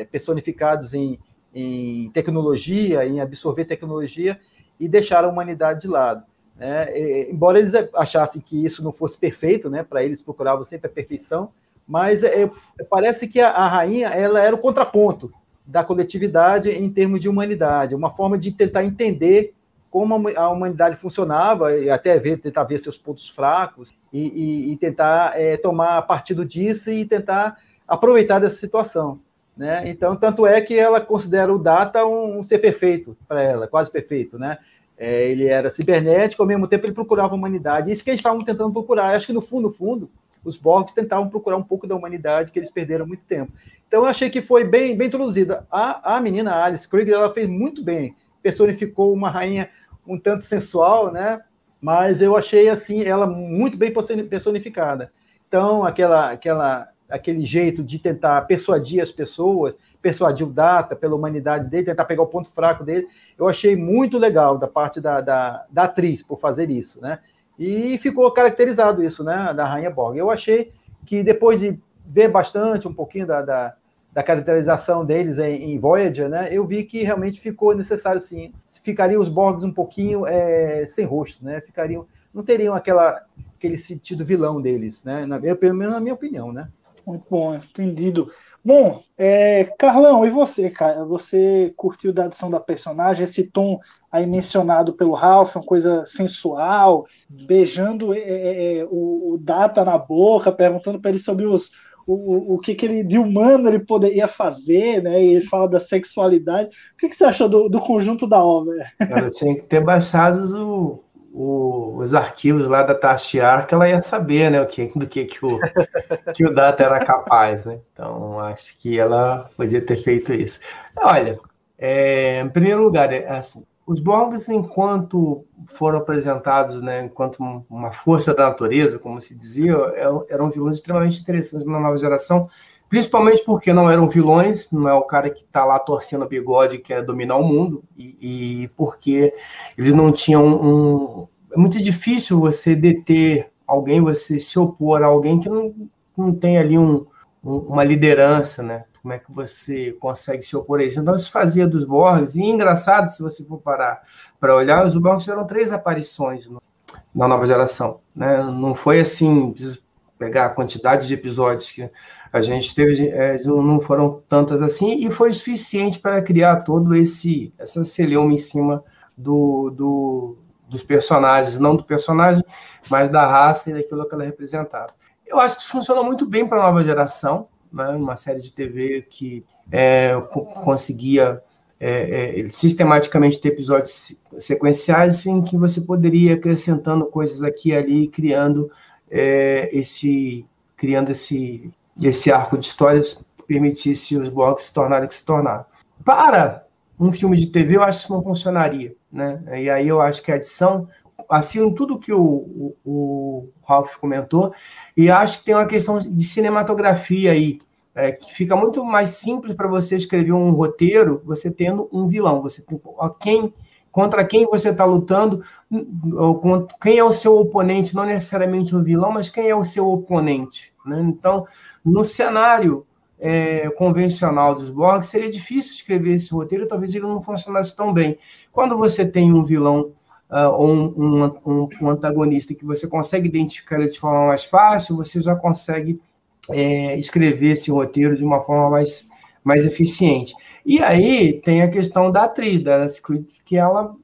é, personificados em, em, tecnologia, em absorver tecnologia, e deixaram a humanidade de lado. Né? E, embora eles achassem que isso não fosse perfeito, né, para eles procuravam sempre a perfeição, mas é, parece que a, a, rainha ela era o contraponto da coletividade em termos de humanidade, uma forma de tentar entender como a humanidade funcionava e até ver, tentar ver seus pontos fracos e, e, e tentar é, tomar partido disso e tentar aproveitar dessa situação. Né? Então, tanto é que ela considera o Data um, um ser perfeito para ela, quase perfeito. Né? É, ele era cibernético, ao mesmo tempo ele procurava a humanidade. Isso que eles estavam tentando procurar. Acho que no fundo, no fundo, os Borgs tentavam procurar um pouco da humanidade que eles perderam muito tempo. Então, eu achei que foi bem, bem introduzida. A, a menina Alice Krieger, ela fez muito bem. Personificou uma rainha um tanto sensual, né? Mas eu achei assim ela muito bem personificada. Então, aquela, aquela, aquele jeito de tentar persuadir as pessoas, persuadir o Data pela humanidade dele, tentar pegar o ponto fraco dele, eu achei muito legal da parte da, da, da atriz por fazer isso, né? E ficou caracterizado isso, né, da Rainha Borg. Eu achei que depois de ver bastante um pouquinho da, da, da caracterização deles em, em Voyager, né, eu vi que realmente ficou necessário, sim, ficariam os Borgs um pouquinho é, sem rosto, né? Ficariam, não teriam aquela, aquele sentido vilão deles, né? Na, pelo menos na minha opinião, né? Muito bom, entendido. Bom, é, Carlão, e você, cara? Você curtiu da adição da personagem, esse tom aí mencionado pelo Ralph, uma coisa sensual, beijando é, é, é o, o, Data na boca, perguntando para ele sobre os, o, o que, que ele de humano ele poderia fazer, né? E ele fala da sexualidade. O que, que você achou do, do conjunto da obra? Ela tinha que ter baixado o, o, os arquivos lá da Tashiar, que ela ia saber, né? O que, do que, que, o, que o Data era capaz, né? Então, acho que ela podia ter feito isso. Olha, é, em primeiro lugar, é, assim, os Borgs, enquanto foram apresentados né, enquanto uma força da natureza, como se dizia, é, eram vilões extremamente interessantes na nova geração, principalmente porque não eram vilões, não é o cara que está lá torcendo a bigode e quer dominar o mundo, e, e porque eles não tinham um. É muito difícil você deter alguém, você se opor a alguém que não, não tem ali um, um, uma liderança, né? Como é que você consegue se opor a isso. Então, isso fazia dos Borgs, e engraçado, se você for parar para olhar, os Borgs tiveram três aparições no, na nova geração. Né? Não foi assim, pegar a quantidade de episódios que a gente teve, é, não foram tantas assim, e foi suficiente para criar todo esse essa celeuma em cima do, do, dos personagens, não do personagem, mas da raça e daquilo que ela representava. Eu acho que isso funcionou muito bem para a nova geração né, uma série de TV que é, conseguia é, é, sistematicamente ter episódios sequenciais em que você poderia ir acrescentando coisas aqui e ali, criando é, esse criando esse esse arco de histórias que permitisse os blocos se tornarem o que se tornaram. Para um filme de TV, eu acho que isso não funcionaria, né? E aí eu acho que a edição assino tudo que o, o, o Ralph comentou, e acho que tem uma questão de cinematografia aí, é, que fica muito mais simples para você escrever um roteiro, você tendo um vilão, você tem quem contra quem você está lutando, quem é o seu oponente, não necessariamente o vilão, mas quem é o seu oponente. Né? Então, no cenário é, convencional dos blogs, seria difícil escrever esse roteiro, talvez ele não funcionasse tão bem. Quando você tem um vilão ou um, um, um, antagonista que você consegue identificar de forma mais fácil, você já consegue é, escrever esse roteiro de uma forma mais, mais eficiente. E aí tem a questão da atriz, da Alice que ela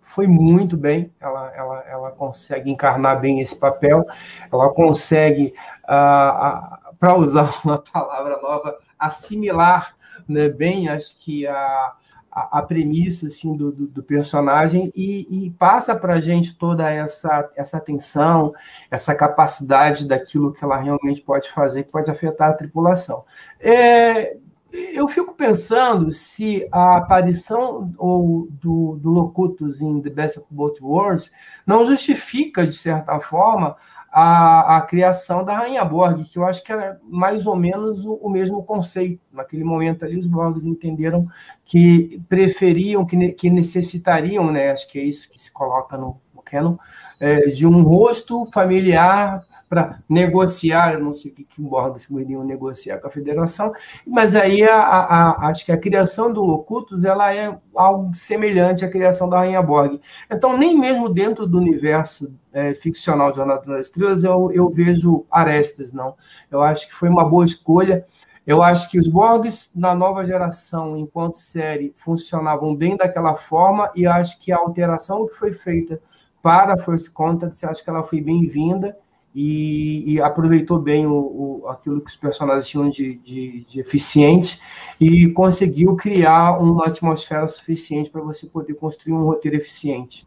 foi muito bem, ela, ela, ela consegue encarnar bem esse papel, ela consegue, ah, para usar uma palavra nova, assimilar né, bem, acho que a, a, a premissa assim, do, do, do personagem e, e passa para a gente toda essa, essa atenção, essa capacidade daquilo que ela realmente pode fazer, que pode afetar a tripulação. É, eu fico pensando se a aparição ou do, do Locutus em The Best of Both Worlds não justifica, de certa forma, a, a criação da Rainha Borg, que eu acho que era mais ou menos o, o mesmo conceito. Naquele momento ali, os Borgs entenderam que preferiam, que, que necessitariam, né, acho que é isso que se coloca no, no canon, é, de um rosto familiar para negociar, não sei o que, que Borges iriam negociar com a federação, mas aí a, a, a, acho que a criação do Locutus ela é algo semelhante à criação da Rainha Borg. Então, nem mesmo dentro do universo é, ficcional de Jornada das Estrelas eu, eu vejo arestas, não. Eu acho que foi uma boa escolha. Eu acho que os Borgs, na nova geração, enquanto série, funcionavam bem daquela forma, e acho que a alteração que foi feita para a First Contact, acho que ela foi bem-vinda, e, e, aproveitou bem o, o, aquilo que os personagens tinham de, de, de, eficiente e conseguiu criar uma atmosfera suficiente para você poder construir um roteiro eficiente.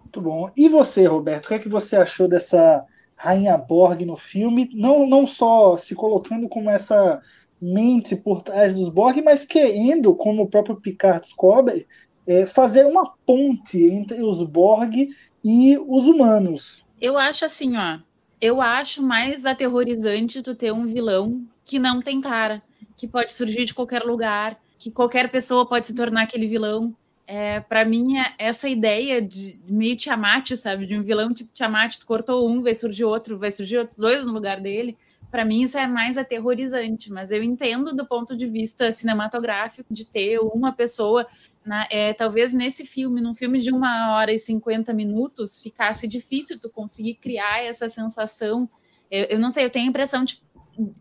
Muito bom. E você, Roberto, o que é que você achou dessa Rainha Borg no filme? Não, não só se colocando como essa mente por trás dos Borg, mas querendo, como o próprio Picard descobre, é, fazer uma ponte entre os Borg e os humanos. Eu acho assim, ó, eu acho mais aterrorizante tu ter um vilão que não tem cara, que pode surgir de qualquer lugar, que qualquer pessoa pode se tornar aquele vilão. É, para mim, é essa ideia de meio Tiamat, sabe? De um vilão tipo Tiamat, tu cortou um, vai surgir outro, vai surgir outros dois no lugar dele. Para mim, isso é mais aterrorizante, mas eu entendo do ponto de vista cinematográfico de ter uma pessoa na, é, talvez nesse filme, num filme de uma hora e cinquenta minutos, ficasse difícil tu conseguir criar essa sensação. Eu, eu não sei, eu tenho a impressão de,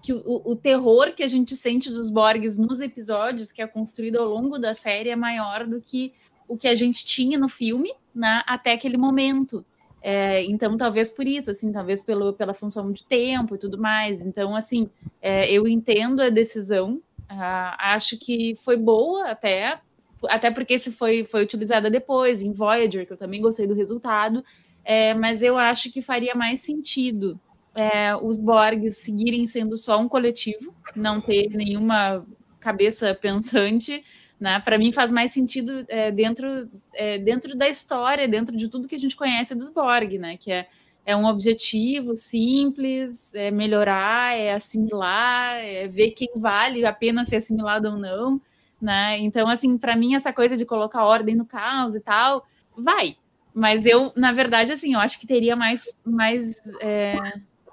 que o, o, terror que a gente sente dos Borgs nos episódios, que é construído ao longo da série, é maior do que o que a gente tinha no filme né, até aquele momento. É, então, talvez por isso, assim, talvez pelo, pela função de tempo e tudo mais. Então, assim, é, eu entendo a decisão, uh, acho que foi boa até, até porque se foi, foi utilizada depois, em Voyager, que eu também gostei do resultado, é, mas eu acho que faria mais sentido é, os Borgs seguirem sendo só um coletivo, não ter nenhuma cabeça [laughs] pensante, né? Para mim faz mais sentido é, dentro, é, dentro da história, dentro de tudo que a gente conhece dos Borg, né? Que é, é um objetivo simples, é melhorar, é assimilar, é ver quem vale a pena ser assimilado ou não né? Então, assim, para mim, essa coisa de colocar ordem no caos e tal, vai. Mas eu, na verdade, assim, eu acho que teria mais. mais é...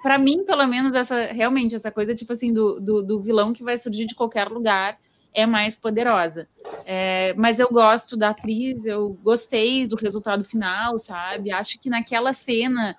para mim, pelo menos, essa realmente, essa coisa, tipo assim, do, do, do vilão que vai surgir de qualquer lugar é mais poderosa. É, mas eu gosto da atriz, eu gostei do resultado final, sabe? Acho que naquela cena,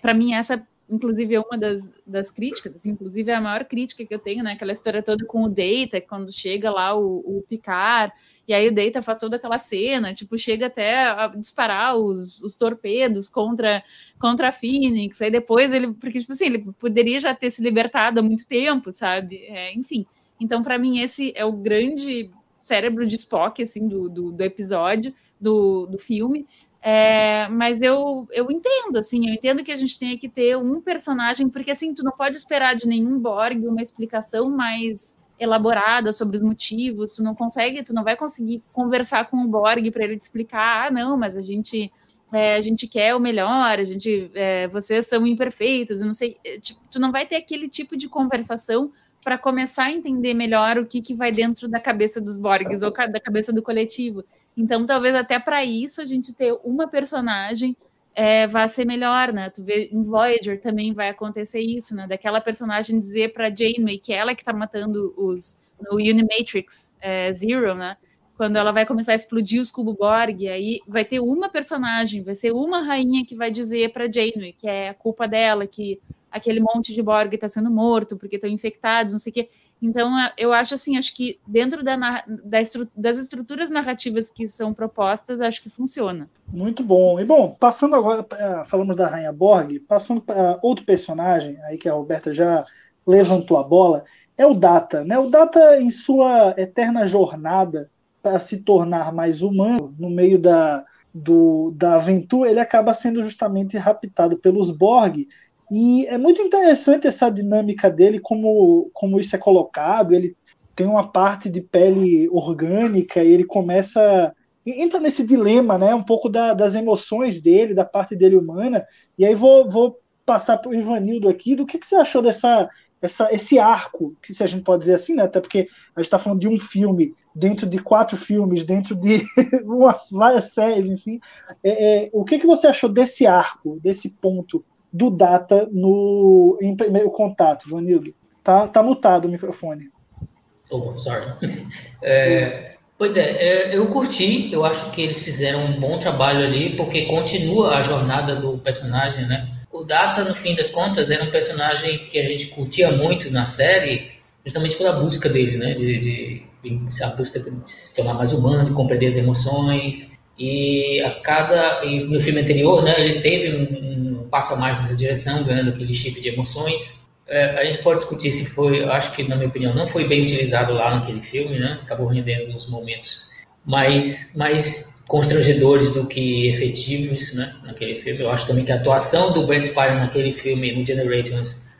para mim, essa inclusive é uma das, das críticas, assim, inclusive é a maior crítica que eu tenho, né? Aquela história toda com o Data, quando chega lá o, o Picard, e aí o Data faz toda aquela cena, tipo, chega até a disparar os, os torpedos contra, contra a Phoenix, aí depois ele, porque, tipo assim, ele poderia já ter se libertado há muito tempo, sabe? É, enfim, então para mim esse é o grande cérebro de Spock, assim, do, do, do episódio, do, do filme, é, mas eu, eu entendo, assim, eu entendo que a gente tenha que ter um personagem, porque assim, tu não pode esperar de nenhum Borg uma explicação mais elaborada sobre os motivos, tu não consegue, tu não vai conseguir conversar com o Borg para ele te explicar, ah, não, mas a gente é, a gente quer o melhor, a gente, é, vocês são imperfeitos, eu não sei, é, tipo, tu não vai ter aquele tipo de conversação para começar a entender melhor o que, que vai dentro da cabeça dos Borgs ou da cabeça do coletivo. Então, talvez até para isso a gente ter uma personagem é, ser melhor, né? Tu vê em Voyager também vai acontecer isso, né? Daquela personagem dizer para Janeway que ela que tá matando os no Unimatrix é, Zero, né? Quando ela vai começar a explodir os cubo Borg, aí vai ter uma personagem, vai ser uma rainha que vai dizer para Janeway que é a culpa dela, que aquele monte de Borg está sendo morto porque estão infectados, não sei o quê. Então, eu acho assim, acho que dentro da, da estru, das estruturas narrativas que são propostas, acho que funciona. Muito bom. E bom, passando agora, falamos da Rainha Borg, passando para outro personagem, aí que a Roberta já levantou a bola, é o Data. Né? O Data, em sua eterna jornada para se tornar mais humano, no meio da, do, da aventura, ele acaba sendo justamente raptado pelos Borg e é muito interessante essa dinâmica dele, como, como isso é colocado. Ele tem uma parte de pele orgânica e ele começa. Entra nesse dilema, né? Um pouco da, das emoções dele, da parte dele humana. E aí vou, vou passar para o Ivanildo aqui. Do que, que você achou dessa, essa, esse arco, que se a gente pode dizer assim, né? Até porque a gente está falando de um filme dentro de quatro filmes, dentro de [laughs] umas, várias séries, enfim. É, é, o que, que você achou desse arco, desse ponto do Data no, em primeiro contato, Vanildo. Tá, tá mutado o microfone. Oh, sorry. [laughs] É, pois é, é, eu curti, eu acho que eles fizeram um bom trabalho ali, porque continua a jornada do personagem, né? O Data, no fim das contas, era um personagem que a gente curtia muito na série, justamente pela busca dele, né? De, de, de a busca de se tornar mais humano, de compreender as emoções. E a cada. E no filme anterior, né? Ele teve um, passo a mais nessa direção, ganhando aquele chip de emoções. É, a gente pode discutir se foi, acho que, na minha opinião, não foi bem utilizado lá naquele filme, né? Acabou rendendo uns momentos mais, mais constrangedores do que efetivos, né? Naquele filme. Eu acho também que a atuação do Brent Spiner naquele filme, no Generations,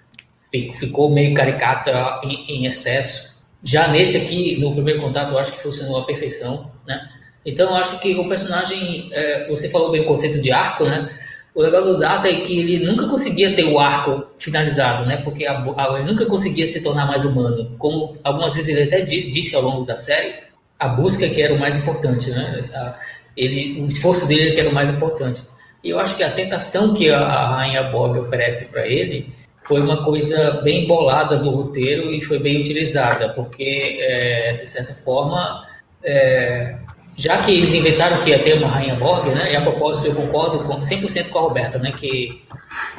ficou meio caricata em, em excesso. Já nesse aqui, no primeiro contato, eu acho que funcionou à perfeição, né? Então, eu acho que o personagem, é, você falou bem o conceito de arco, né? O legal do Data é que ele nunca conseguia ter o arco finalizado, né? Porque a, a, ele nunca conseguia se tornar mais humano. Como algumas vezes ele até disse ao longo da série, a busca que era o mais importante, né? Essa, ele, o esforço dele que era o mais importante. E eu acho que a tentação que a, a Rainha Bob oferece para ele foi uma coisa bem bolada do roteiro e foi bem utilizada, porque, é, de certa forma, é, já que eles inventaram que ia ter uma rainha Borg, né? E a propósito, eu concordo com, 100% com a Roberta, né? Que,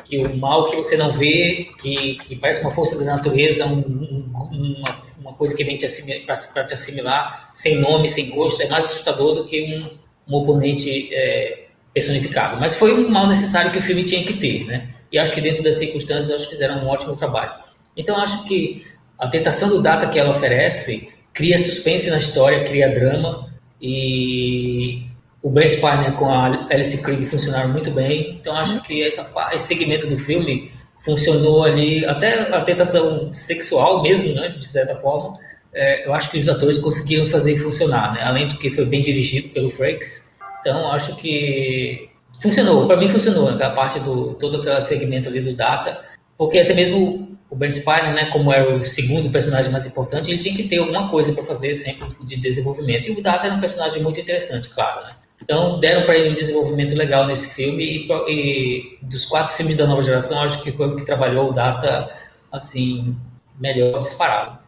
que o mal que você não vê, que, que parece uma força da natureza, um, um, uma, uma, coisa que vem para te assimilar, sem nome, sem gosto, é mais assustador do que um, um oponente é, personificado. Mas foi um mal necessário que o filme tinha que ter, né? E acho que dentro das circunstâncias, acho que fizeram um ótimo trabalho. Então, acho que a tentação do Data que ela oferece cria suspense na história, cria drama, e o Brent Spiner com a Alice Krieger funcionaram muito bem. Então acho que essa, esse segmento do filme funcionou ali, até a tentação sexual mesmo, né, de certa forma. É, eu acho que os atores conseguiram fazer funcionar, né? além de que foi bem dirigido pelo Frakes. Então acho que funcionou, para mim funcionou, né, a parte do todo aquele segmento ali do Data, porque até mesmo o Brent Spiner, né, como era o segundo personagem mais importante, ele tinha que ter alguma coisa para fazer sempre de desenvolvimento. E o Data era um personagem muito interessante, claro. Né? Então deram para ele um desenvolvimento legal nesse filme e, e, dos quatro filmes da nova geração, acho que foi o que trabalhou o Data assim melhor disparado.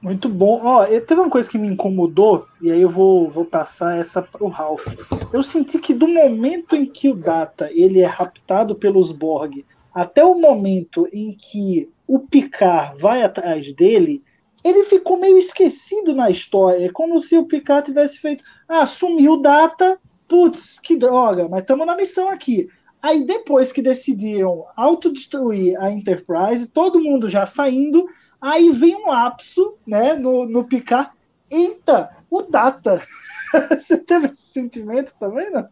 Muito bom. Ó, teve uma coisa que me incomodou, e aí eu vou, vou passar essa para o Ralph. Eu senti que do momento em que o Data ele é raptado pelos Borg até o momento em que o Picard vai atrás dele, ele ficou meio esquecido na história. É como se o Picard tivesse feito. Ah, sumiu data. Putz, que droga, mas estamos na missão aqui. Aí depois que decidiram autodestruir a Enterprise, todo mundo já saindo, aí vem um lapso né, no, no Picard. Eita, o Data. [laughs] Você teve esse sentimento também, não?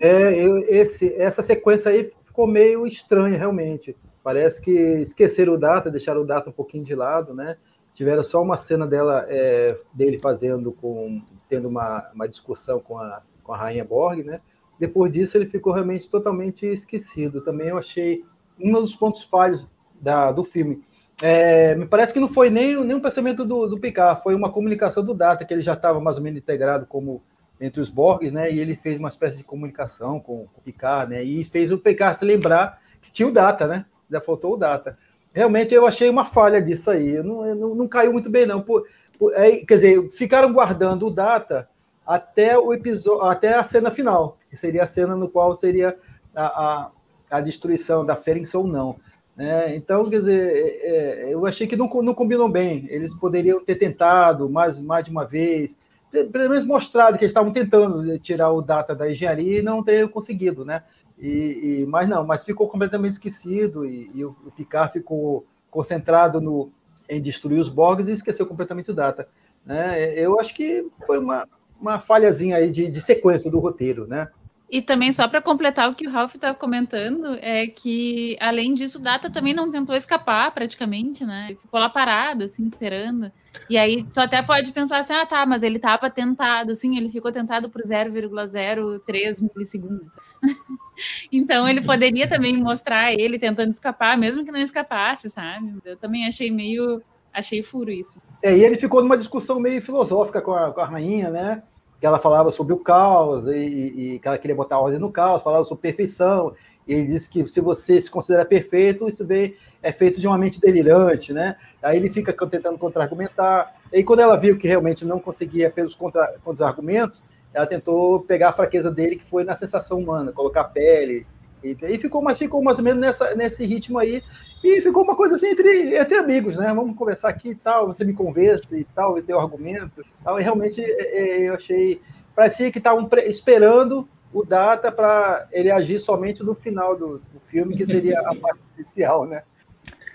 É, eu, esse, essa sequência aí ficou meio estranha, realmente. Parece que esqueceram o Data, deixaram o Data um pouquinho de lado, né? Tiveram só uma cena dela, é, dele fazendo com, tendo uma, uma discussão com a, com a Rainha Borg, né? Depois disso, ele ficou realmente totalmente esquecido. Também eu achei um dos pontos falhos da, do filme. É, me parece que não foi nem, nem um pensamento do, do Picard, foi uma comunicação do Data, que ele já estava mais ou menos integrado como entre os Borgs, né? E ele fez uma espécie de comunicação com, com o Picard, né? E fez o Picard se lembrar que tinha o Data, né? Já faltou o data. Realmente eu achei uma falha disso aí. Não, não, não caiu muito bem, não. Por, por, é, quer dizer, ficaram guardando o data até o episódio, até a cena final, que seria a cena no qual seria a, a, a destruição da Ferenc ou não. É, então, quer dizer, é, é, eu achei que não, não combinou bem. Eles poderiam ter tentado mais, mais de uma vez, ter, pelo menos mostrado que eles estavam tentando tirar o data da engenharia e não ter conseguido, né? E, e, mas não, mas ficou completamente esquecido e, e o, o Picard ficou concentrado no, em destruir os Borgs e esqueceu completamente o data. Né? Eu acho que foi uma, uma falhazinha aí de, de sequência do roteiro, né? E também, só para completar o que o Ralph estava comentando, é que, além disso, o Data também não tentou escapar, praticamente, né? Ele ficou lá parado, assim, esperando. E aí, tu até pode pensar assim, ah, tá, mas ele estava tentado, assim, ele ficou tentado por 0,03 milissegundos. [laughs] então, ele poderia também mostrar ele tentando escapar, mesmo que não escapasse, sabe? Eu também achei meio... Achei furo isso. É, e ele ficou numa discussão meio filosófica com a, com a rainha, né? Que ela falava sobre o caos e, e, que ela queria botar ordem no caos, falava sobre perfeição. E ele disse que se você se considera perfeito, isso vem, é feito de uma mente delirante, né? Aí ele fica tentando contra-argumentar. E quando ela viu que realmente não conseguia pelos contra-argumentos, contra ela tentou pegar a fraqueza dele, que foi na sensação humana, colocar pele. E, e ficou, mas ficou mais ou menos nessa, nesse ritmo aí. E ficou uma coisa assim entre, entre amigos, né? Vamos conversar aqui e tal, você me convence e tal, e teu argumento. Tal, e realmente é, é, eu achei. Parecia que estavam esperando o Data para ele agir somente no final do, do filme, que seria a parte inicial, né?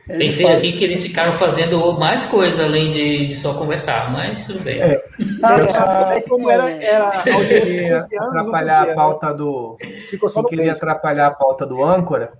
Pensei faz... aqui que eles ficaram fazendo mais coisa além de, de só conversar, mas tudo bem. É. Ah, eu só, como era, era queria atrapalhar a pauta do. Ficou só queria atrapalhar a pauta do âncora.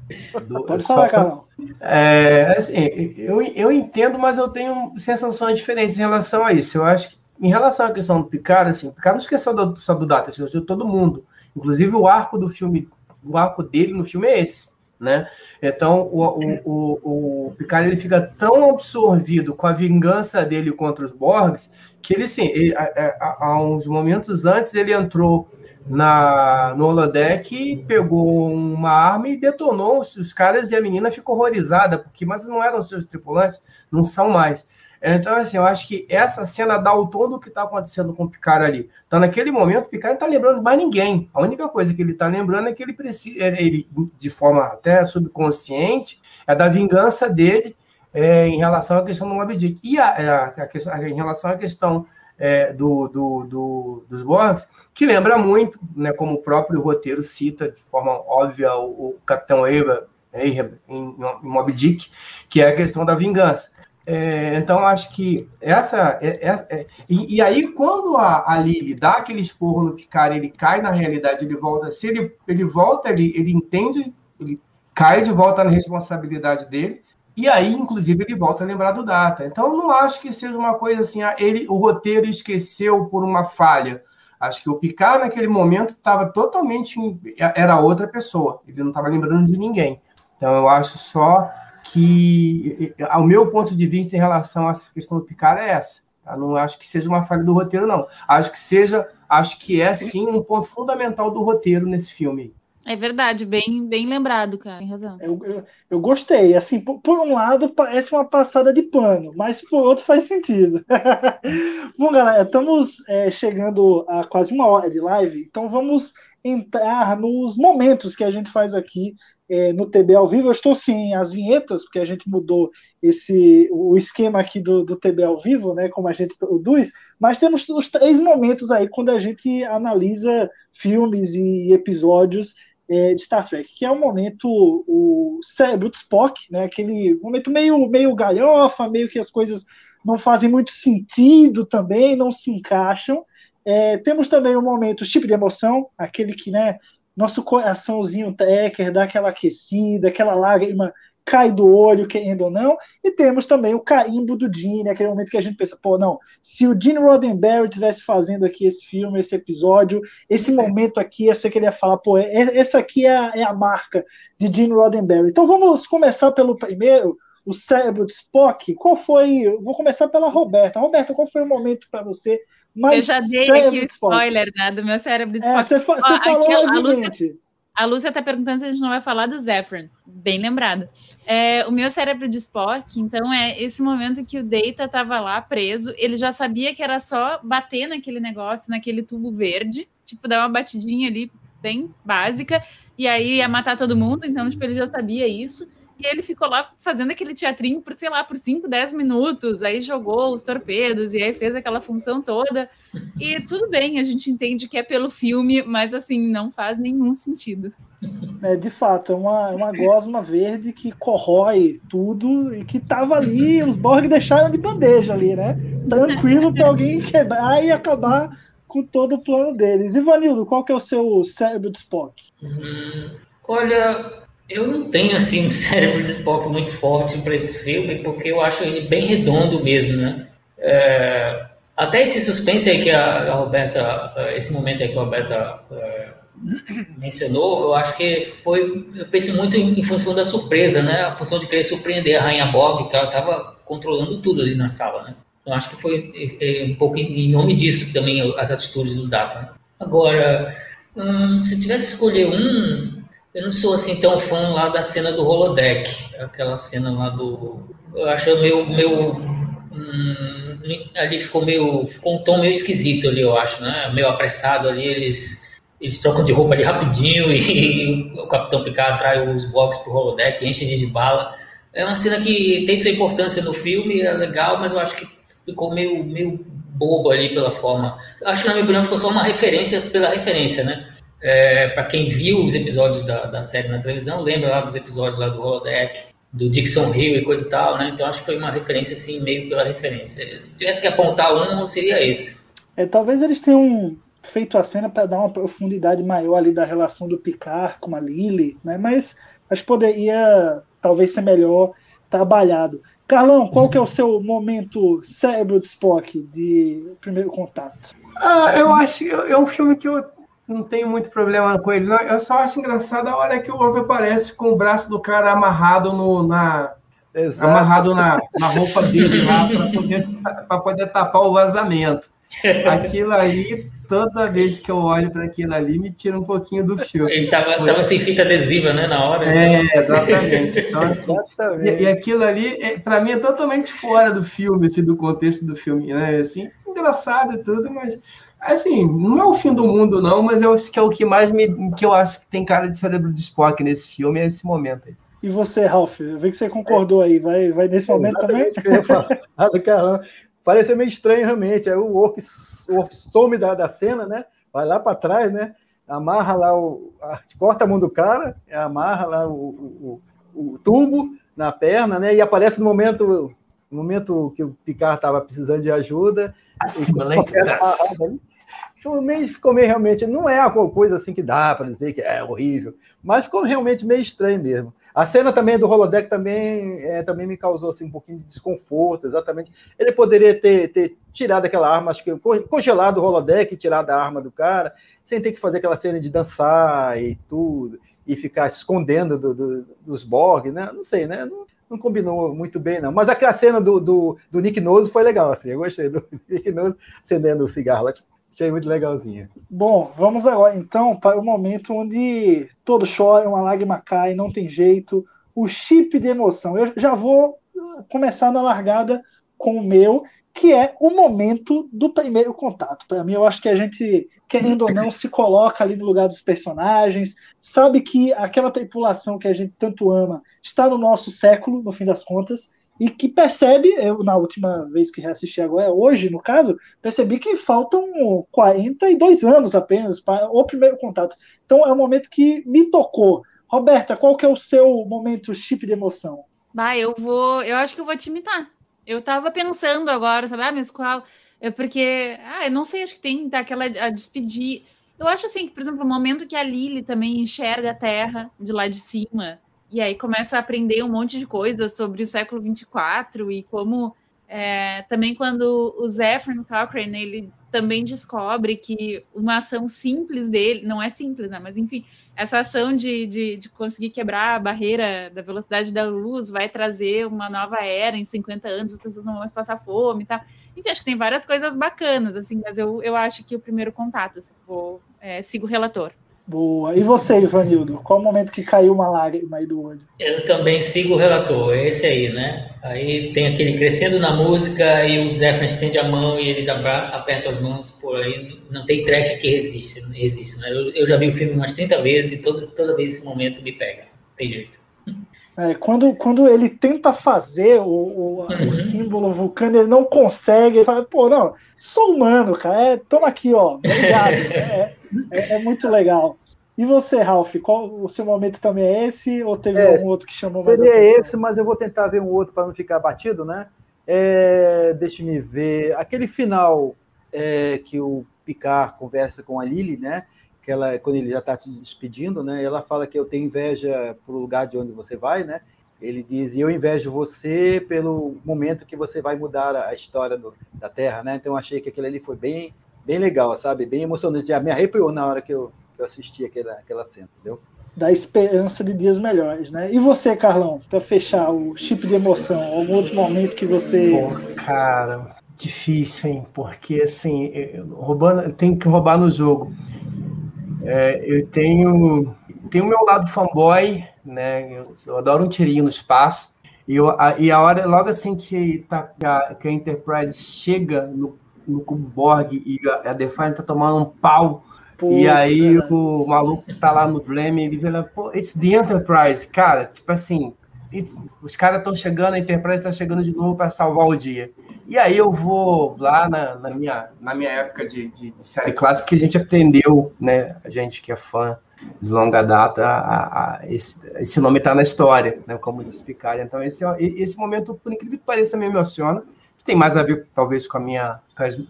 Do, Pode falar, Carol. É, assim, eu, eu entendo, mas eu tenho sensações diferentes em relação a isso. Eu acho que, em relação à questão do Picard, assim, o Picard não esqueceu do, só do Data, esqueceu de todo mundo. Inclusive, o arco do filme, o arco dele no filme é esse né? Então o, o, o, o Picard ele fica tão absorvido com a vingança dele contra os Borgs que ele sim, ele, há uns momentos antes ele entrou na no holodeck, pegou uma arma e detonou os, os caras e a menina ficou horrorizada porque mas não eram seus tripulantes, não são mais. Então, assim, eu acho que essa cena dá o tom do que está acontecendo com o Picard ali. Então, naquele momento, o Picard não está lembrando de mais ninguém. A única coisa que ele está lembrando é que ele precisa, é, ele, de forma até subconsciente, é da vingança dele é, em relação à questão do Moby Dick. E a, é, a, a questão, em relação à questão é, do, do, do, dos Borgs, que lembra muito, né, como o próprio roteiro cita de forma óbvia o, o Capitão Ahab em, em Dick, que é a questão da vingança. É, então, acho que essa. É, é, é, e, e, aí, quando a, a Lily dá aquele esporro no Picard, ele cai na realidade, ele volta. Se ele, ele volta, ele, ele entende, ele cai de volta na responsabilidade dele. E aí, inclusive, ele volta a lembrar do Data. Então, eu não acho que seja uma coisa assim, ah, ele, o roteiro esqueceu por uma falha. Acho que o Picard, naquele momento, estava totalmente. Era outra pessoa. Ele não estava lembrando de ninguém. Então, eu acho só que, ao meu ponto de vista em relação a essa questão do Picard é essa. Tá? Não acho que seja uma falha do roteiro, não. Acho que seja, acho que é sim um ponto fundamental do roteiro nesse filme. É verdade, bem, bem lembrado, cara, tem razão. Eu, eu, eu gostei, assim, por, por, um lado parece uma passada de pano, mas por outro faz sentido. [laughs] Bom, galera, estamos é, chegando a quase uma hora de live, então vamos entrar nos momentos que a gente faz aqui é, no TB ao vivo. Eu estou sem as vinhetas, porque a gente mudou esse o esquema aqui do, do TB ao vivo, né? Como a gente produz, mas temos os três momentos aí quando a gente analisa filmes e episódios é, de Star Trek, que é o momento, o cérebro de Spock, né? Aquele momento meio, meio galhofa, meio que as coisas não fazem muito sentido também, não se encaixam. É, temos também o momento tipo de emoção, aquele que, né, nosso coraçãozinho trekker dá aquela aquecida, aquela lágrima cai do olho, querendo ou não, e temos também o carimbo do Gene, aquele momento que a gente pensa, pô, não, se o Gene Roddenberry estivesse fazendo aqui esse filme, esse episódio, esse momento aqui, ser que ele ia falar, pô, é, essa aqui é a, é a marca de Gene Roddenberry. Então vamos começar pelo primeiro, o cérebro de Spock. Qual foi, vou começar pela Roberta. Roberta, qual foi o momento para você mas eu já dei aqui o spoiler né, do meu cérebro de Spock. É, você, fa você falou aqui, a, Lúcia, a Lúcia está perguntando se a gente não vai falar do Zephyr. Bem lembrado. É, o meu cérebro de Spock, então, é esse momento que o Data estava lá preso. Ele já sabia que era só bater naquele negócio, naquele tubo verde. Tipo, dar uma batidinha ali, bem básica. E aí ia matar todo mundo. Então, tipo, ele já sabia isso. E ele ficou lá fazendo aquele teatrinho por, sei lá, por 5, 10 minutos, aí jogou os torpedos e aí fez aquela função toda. E tudo bem, a gente entende que é pelo filme, mas assim, não faz nenhum sentido. É, de fato, é uma, uma gosma verde que corrói tudo e que tava ali, os Borg deixaram de bandeja ali, né? Tranquilo para alguém quebrar e acabar com todo o plano deles. Ivanildo, qual que é o seu cérebro de Spock? Olha, eu não tenho assim um [laughs] cérebro de Spock muito forte para esse filme, porque eu acho ele bem redondo mesmo, né? É, até esse suspense aí que a, a Roberta, esse momento aí que a Roberta é, mencionou, eu acho que foi, eu penso muito em, em, função da surpresa, né? A função de querer surpreender a Rainha Borg, que ela estava controlando tudo ali na sala, né? Então acho que foi é, um pouco em nome disso também as atitudes do Data. Né? Agora, hum, se tivesse escolher um, eu não sou assim tão fã lá da cena do holodeck, aquela cena lá do, eu acho meio, meio hum, ali ficou meio, ficou um tom meio esquisito ali, eu acho, né? Meio apressado ali, eles eles trocam de roupa ali rapidinho [laughs] e, o Capitão Picard atrai os boxes pro holodeck, enche de bala. É uma cena que tem sua importância no filme, é legal, mas eu acho que ficou meio, meio bobo ali pela forma. Acho que na minha opinião ficou só uma referência pela referência, né? É, para quem viu os episódios da, da série na televisão, lembra lá dos episódios lá do Holodeck, do Dixon Hill e coisa e tal, né? Então acho que foi uma referência assim, meio pela referência. Se tivesse que apontar um, seria esse. É, talvez eles tenham feito a cena para dar uma profundidade maior ali da relação do Picard com a Lily, né? Mas acho que poderia talvez ser melhor trabalhado. Carlão, qual que é o seu momento cérebro de Spock de primeiro contato? Ah, eu acho que é um filme que eu não tenho muito problema com ele. Não. Eu só acho engraçado a hora que o Orv aparece com o braço do cara amarrado no, na, Exato. amarrado na, na roupa dele lá para poder, poder tapar o vazamento. Aquilo ali toda vez que eu olho para aquilo ali, me tira um pouquinho do filme. Ele tava, tava sem fita adesiva, né, na hora. É, exatamente. Então, assim, exatamente. E, e, aquilo ali, é, para mim, é totalmente fora do filme, assim, do contexto do filme, né? Assim, engraçado e tudo, mas assim, não é o fim do mundo, não, mas eu acho que é o que mais me. que eu acho que tem cara de cérebro de Spock nesse filme, é esse momento aí. E você, Ralph? Eu vi que você concordou aí. Vai, vai nesse momento também? Que eu [laughs] Caramba. Pareceu meio estranho, realmente. Aí o Work, o Work some da, da cena, né? Vai lá para trás, né? Amarra lá o. A, corta a mão do cara, amarra lá o, o, o, tubo na perna, né? E aparece no momento, no momento que o Picard estava precisando de ajuda. Acima, né? ficou meio, ficou meio realmente. Não é uma coisa assim que dá para dizer que é horrível, mas ficou realmente meio estranho mesmo. A cena também do holodeck também, é, também me causou assim, um pouquinho de desconforto, exatamente. Ele poderia ter, ter tirado aquela arma, acho que congelado o holodeck, tirado a arma do cara, sem ter que fazer aquela cena de dançar e tudo, e ficar escondendo do, do, dos Borg, né? Não sei, né? Não, não, combinou muito bem, não. Mas aquela cena do, do, do Nick Noso foi legal, assim. Eu gostei do [laughs] Nick Noso acendendo o cigarro lá. Achei muito legalzinha. Bom, vamos agora então para o momento onde todo chora, uma lágrima cai, não tem jeito. O chip de emoção. Eu já vou começar na largada com o meu, que é o momento do primeiro contato. Para mim, eu acho que a gente, querendo ou não, se coloca ali no lugar dos personagens, sabe que aquela tripulação que a gente tanto ama está no nosso século, no fim das contas, e que percebe, eu na última vez que reassisti agora, hoje no caso, percebi que faltam 42 anos apenas para o primeiro contato. Então é um momento que me tocou. Roberta, qual que é o seu momento chip de emoção? Bah, eu vou, eu acho que eu vou te imitar. Eu tava pensando agora, sabe, ah, mas qual? É porque, ah, eu não sei, acho que tem tá, aquela a despedir. Eu acho assim que, por exemplo, o momento que a Lily também enxerga a Terra de lá de cima, e aí começa a aprender um monte de coisas sobre o século 24 e como é, também quando o Zephyr Cochrane ele também descobre que uma ação simples dele, não é simples, né? Mas enfim, essa ação de, de, de, conseguir quebrar a barreira da velocidade da luz vai trazer uma nova era em 50 anos, as pessoas não vão mais passar fome e tal. Enfim, acho que tem várias coisas bacanas, assim, mas eu, eu acho que o primeiro contato, assim, vou, é, sigo o relator. Boa. E você, Ivanildo? Qual o momento que caiu uma lágrima aí do olho? Eu também sigo o relator, é esse aí, né? Aí tem aquele crescendo na música e o Zé estende a mão e eles apertam as mãos por aí. Não tem track que resiste, resiste né? Eu, eu, já vi o filme umas 30 vezes e toda, toda vez esse momento me pega. Tem jeito. É, quando, quando ele tenta fazer o, o, Uhum. o símbolo vulcano, ele não consegue. Ele fala, pô, não, sou humano, cara. É, toma aqui, ó. Obrigado. [laughs] é, é, é muito legal. E você, Ralph, qual o seu momento também é esse? Ou teve É, algum outro que chamou mais Seria esse, mas eu vou tentar ver um outro para não ficar batido, né? É, Deixe-me ver. Aquele final é, que o Picard conversa com a Lily, né? Que ela, quando ele já está se despedindo, né? Ela fala que eu tenho inveja pro lugar de onde você vai, né? Ele diz, e eu invejo você pelo momento que você vai mudar a história do- da Terra, né? Então eu achei que aquilo ali foi bem, bem legal, sabe? Bem emocionante. Já me arrepiou na hora que eu, que eu assisti aquela, aquela cena, entendeu? Da esperança de dias melhores, né? E você, Carlão, para fechar o chip de emoção, algum outro momento que você. Pô, cara, difícil, hein? Porque assim, eu- roubando, eu tenho que roubar no jogo. É, eu tenho, tenho o meu lado fanboy, né? Eu, eu adoro um tirinho no espaço. E, eu, a, e a hora, logo assim que, tá, a, que a Enterprise chega no, no cubo Borg e a, a Defiant tá tomando um pau, Pô, e aí o maluco que tá lá no Grammy, ele vê lá, pô, it's the Enterprise, cara, tipo assim, os caras estão chegando, a Enterprise tá chegando de novo para salvar o dia. E aí eu vou lá na, na minha, na minha época de, de- de série clássica que a gente aprendeu, né, a gente que é fã de longa data, a- a- esse, esse nome tá na história, né, como Picard. Então esse, esse momento, por incrível que pareça, me emociona. Tem mais a ver, talvez, com a minha,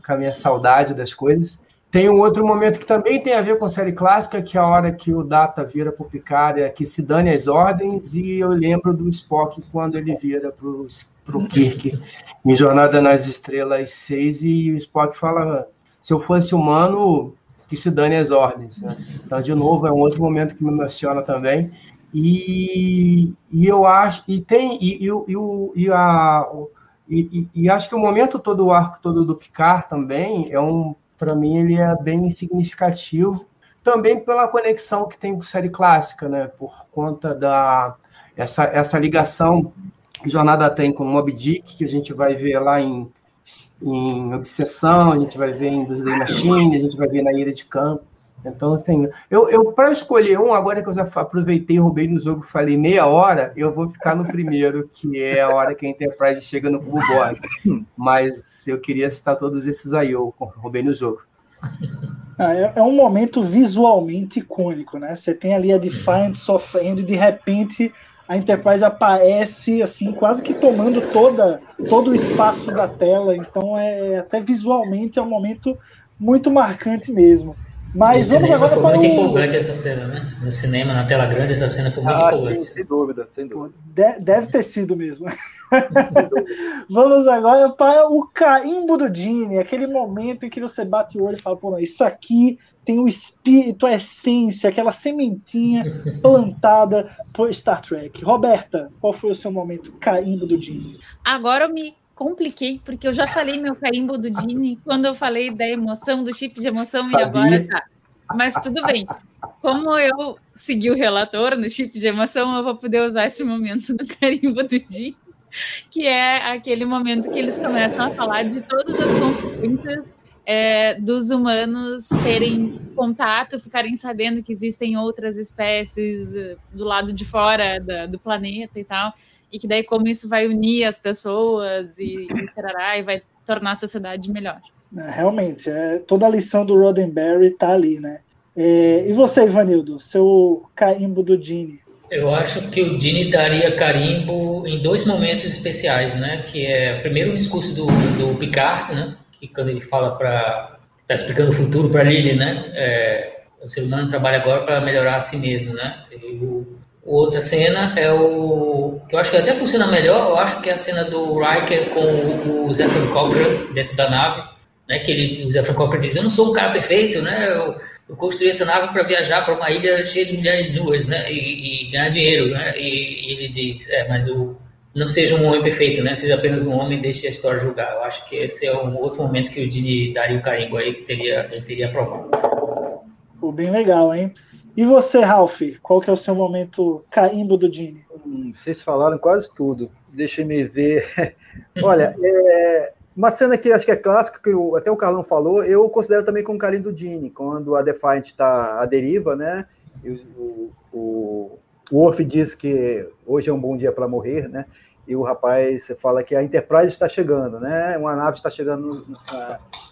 com a minha saudade das coisas. Tem um outro momento que também tem a ver com série clássica, que é a hora que o Data vira pro Picard, é que se dane as ordens, e eu lembro do Spock quando ele vira pro, pro Kirk [laughs] em Jornada nas Estrelas 6, e o Spock fala, se eu fosse humano, que se dane as ordens. né? Então, de novo, é um outro momento que me emociona também. E, e eu acho, e tem, e, e, o- e, o- a, o- e- e acho que o momento todo, o arco todo do Picard também é um, para mim, ele é bem significativo, também pela conexão que tem com série clássica, né? Por conta da essa, essa ligação que Jornada tem com Moby Dick, que a gente vai ver lá em, em Obsessão, a gente vai ver em Dos Machine, a gente vai ver na Ira de Campo. Então, assim, eu, eu para escolher um, agora que eu já aproveitei, roubei no jogo, falei meia hora, eu vou ficar no primeiro, que é a hora que a Enterprise chega no Cubo Borg. Mas eu queria citar todos esses aí, eu roubei no jogo. Ah, é, é um momento visualmente icônico, né? Você tem ali a Defiant sofrendo e de repente a Enterprise aparece assim, quase que tomando toda, todo o espaço da tela. Então é até visualmente é um momento muito marcante mesmo. Mas no vamos agora foi para muito o. empolgante essa cena, né? No cinema, na tela grande, essa cena foi muito Ah, sim, empolgante. sem dúvida, sem dúvida. De- Deve ter sido mesmo. [laughs] Vamos agora para o carimbo do Gene, aquele momento em que você bate o olho e fala, pô, não, isso aqui tem o espírito, a essência, aquela sementinha [laughs] plantada por Star Trek. Roberta, qual foi o seu momento carimbo do Gene? Agora eu me compliquei, porque eu já falei meu carimbo do Dini [laughs] quando eu falei da emoção, do chip de emoção, Sabia. e agora tá. Mas tudo bem. Como eu segui o relator no chip de emoção, eu vou poder usar esse momento do carimbo do Dini, que é aquele momento que eles começam a falar de todas as consequências é, dos humanos terem contato, ficarem sabendo que existem outras espécies eh, do lado de fora da- do planeta e tal e que daí como isso vai unir as pessoas e, e, tarará, e vai tornar a sociedade melhor. É, Realmente, é, toda a lição do Roddenberry tá ali, né? É, e você, Ivanildo, seu carimbo do Gene? Eu acho que o Dini daria carimbo em dois momentos especiais, né? Que é primeiro o discurso do, do Picard, né? Que quando ele fala para tá explicando o futuro para Lily, né? É, o ser humano trabalha agora para melhorar a si mesmo, né? E o, outra cena é o que eu acho que até funciona melhor. Eu acho que é a cena do Riker com o, Zephyr Cochrane dentro da nave, né? Que ele, o Zephyr Cochrane diz: "Eu não sou um cara perfeito, né? Eu, eu construí essa nave para viajar para uma ilha cheia de mulheres nuas, né? E, e ganhar dinheiro, né? E, e ele diz: é, mas o não seja um homem perfeito, né? Seja apenas um homem deixe a história julgar. Eu acho que esse é um outro momento que o Dini daria o carimbo aí que teria, ele teria aprovado. Pô, bem legal, hein? E você, Ralph, qual que é o seu momento carimbo do Gene? Hum, vocês falaram quase tudo. Deixa eu me ver. [laughs] Olha, é, uma cena que acho que é clássica, que o- até o Carlão falou, eu considero também como carinho do Dini, quando a Defiant está à deriva, né? O, o, o diz que hoje é um bom dia para morrer, né? E o rapaz fala que a Enterprise está chegando, né? Uma nave está chegando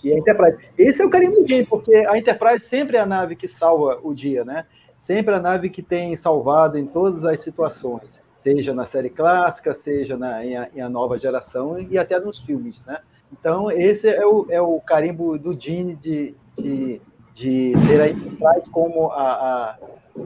e a Enterprise. Esse é o carinho do dia, porque a Enterprise sempre é a nave que salva o dia, né? Sempre a nave que tem salvado em todas as situações, seja na série clássica, seja na, em, a, em a nova geração e até nos filmes, né? Então, esse é o, é o carimbo do Gene de, de, de ter a Enterprise como a, a,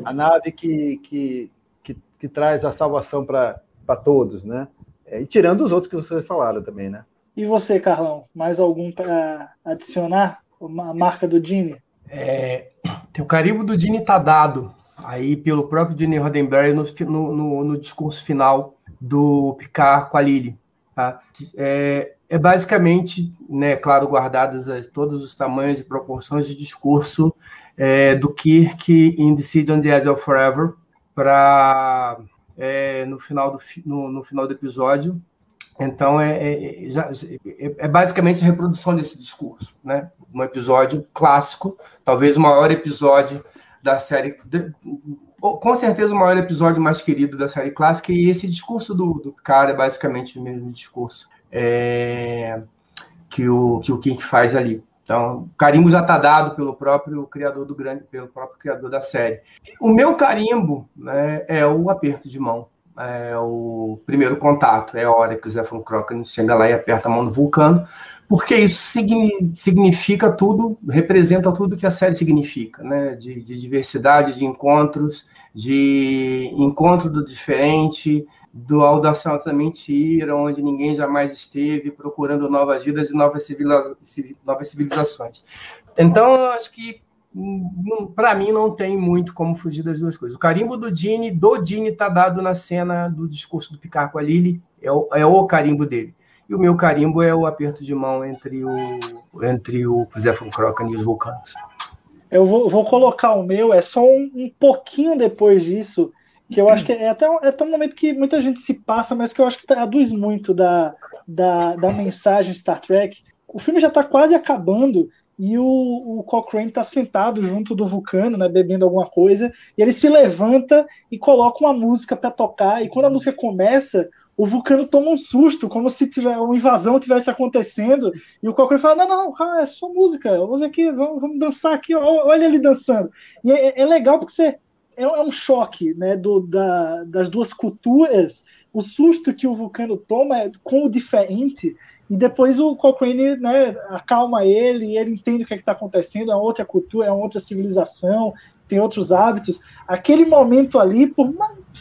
a nave que, que, que, que traz a salvação para todos, né? É, e tirando os outros que vocês falaram também, né? E você, Carlão, mais algum para adicionar? A marca do Dini? É, o carimbo do Dini tá dado aí pelo próprio Dini Roddenberry no, no, no, discurso final do Picard com a Lily. Tá? É, é basicamente, né, claro, guardadas as, todos os tamanhos e proporções de discurso é, do Kirk em Decide on the Edge of Forever para é, no, final do, no, no, final do episódio. Então, é, é, já, é, é basicamente a reprodução desse discurso. Né? Um episódio clássico, talvez o maior episódio da série. De, com certeza o maior episódio mais querido da série clássica, e esse discurso do, do cara é basicamente o mesmo discurso é, que, o, que o King faz ali. Então, o carimbo já está dado pelo próprio criador do grande, pelo próprio criador da série. O meu carimbo né, é o aperto de mão, é o primeiro contato, é a hora que o Zé von Krocken chega lá e aperta a mão no vulcano, porque isso significa tudo, representa tudo que a série significa, né? De, de diversidade de encontros, de encontro do diferente, do Audação da Mentira, onde ninguém jamais esteve, procurando novas vidas e novas, civiliza novas civilizações. Então, eu acho que, hum, para mim, não tem muito como fugir das duas coisas. O carimbo do Dini, do Dini, está dado na cena do discurso do Picard com a Lily, é o, é o carimbo dele. E o meu carimbo é o aperto de mão entre o, entre o Zé von e os vulcanos. Eu vou, vou, colocar o meu, é só um, um pouquinho depois disso, que eu acho que é até, é até um momento que muita gente se passa, mas que eu acho que traduz muito da, da, da mensagem Star Trek. O filme já está quase acabando e o, o Cochrane está sentado junto do Vulcano, né, bebendo alguma coisa, e ele se levanta e coloca uma música para tocar, e quando a música começa, o Vulcano toma um susto, como se tiver uma invasão tivesse acontecendo, e o Cochrane fala, não, não, não, é só música, vamos aqui, vamos, vamos dançar aqui, olha ele dançando. E é, é legal porque você é, é um choque né, do, da, das duas culturas, o susto que o Vulcano toma é com o diferente, e depois o Cochrane né, acalma ele, e ele entende o que é está acontecendo, é outra cultura, é outra civilização, tem outros hábitos. Aquele momento ali, por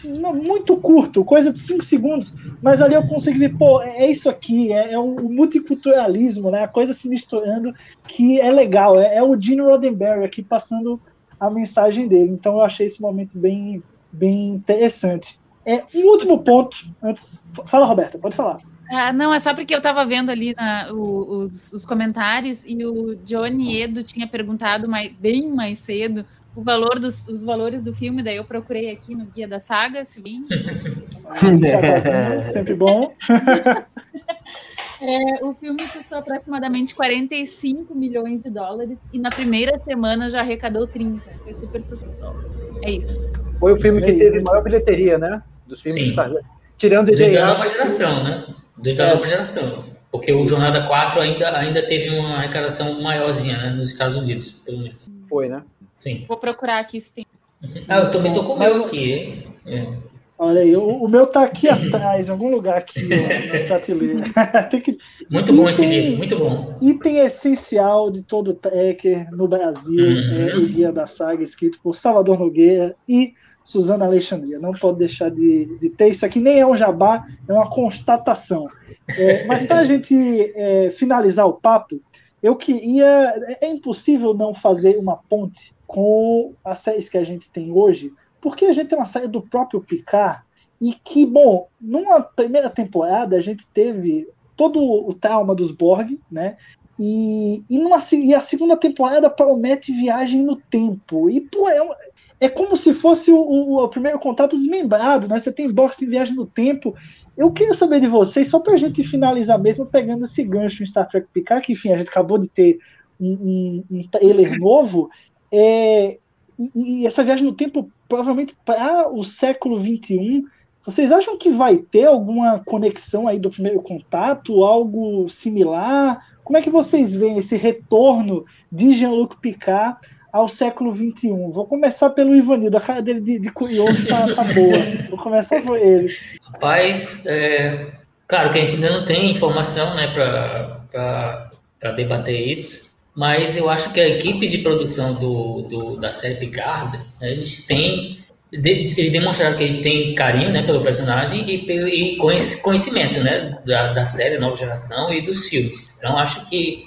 muito curto, coisa de cinco segundos, mas ali eu consegui ver, pô, é, é isso aqui, é, é o multiculturalismo, né, a coisa se misturando, que é legal, é, é o Gene Roddenberry aqui passando a mensagem dele. Então eu achei esse momento bem, bem interessante. É, um último ponto, antes. Fala, Roberta, pode falar. Ah, não, é só porque eu estava vendo ali na, o, os, os, comentários e o Johnny Edo tinha perguntado mais, bem mais cedo o valor dos os valores do filme, daí eu procurei aqui no Guia da Saga, se bem. [laughs] sempre bom. [laughs] É, o filme custou aproximadamente 45 milhões de dólares e na primeira semana já arrecadou 30. Foi super sucesso. É isso. Foi o filme que teve maior bilheteria, né? Dos filmes Sim. Star Tirando Desde a nova geração, né? Desde a nova geração. Porque o Jornada 4 ainda, ainda teve uma arrecadação maiorzinha, né? Nos Estados Unidos, pelo menos. Foi, né? Sim. Vou procurar aqui se tem. Ah, eu também tô com o meu aqui, hein? É. Olha aí, o, o meu tá aqui atrás, em algum lugar aqui ó, na [laughs] prateleira. [laughs] que... Muito bom esse livro, muito bom. Item essencial de todo tracker no Brasil uhum. é o Guia da Saga, escrito por Salvador Nogueira e Suzana Alexandria. Não pode deixar de, de ter isso aqui, nem é um jabá, é uma constatação. É, mas para a gente é, finalizar o papo, eu queria. É, é impossível não fazer uma ponte com as séries que a gente tem hoje porque a gente tem uma série do próprio Picard e que, bom, numa primeira temporada a gente teve todo o trauma dos Borg, né? E, e, numa, e a segunda temporada promete viagem no tempo. E, pô, é, é como se fosse o, o, o, primeiro contato desmembrado, né? Você tem Borg em viagem no tempo. Eu queria saber de vocês, só para a gente finalizar mesmo, pegando esse gancho em Star Trek Picard, que, enfim, a gente acabou de ter um, um, um trailer novo. É, e, e essa viagem no tempo, provavelmente para o século XXI, vocês acham que vai ter alguma conexão aí do primeiro contato, algo similar? Como é que vocês veem esse retorno de Jean-Luc Picard ao século XXI? Vou começar pelo Ivanildo, a cara dele de, de curioso tá, tá, boa. Vou começar por ele. Rapaz, é, claro que a gente ainda não tem informação né, para debater isso, mas eu acho que a equipe de produção do, do da série Picard, eles têm eles demonstraram que eles têm carinho né, pelo personagem e, e conhecimento né, da, da série Nova Geração e dos filmes. Então, acho que,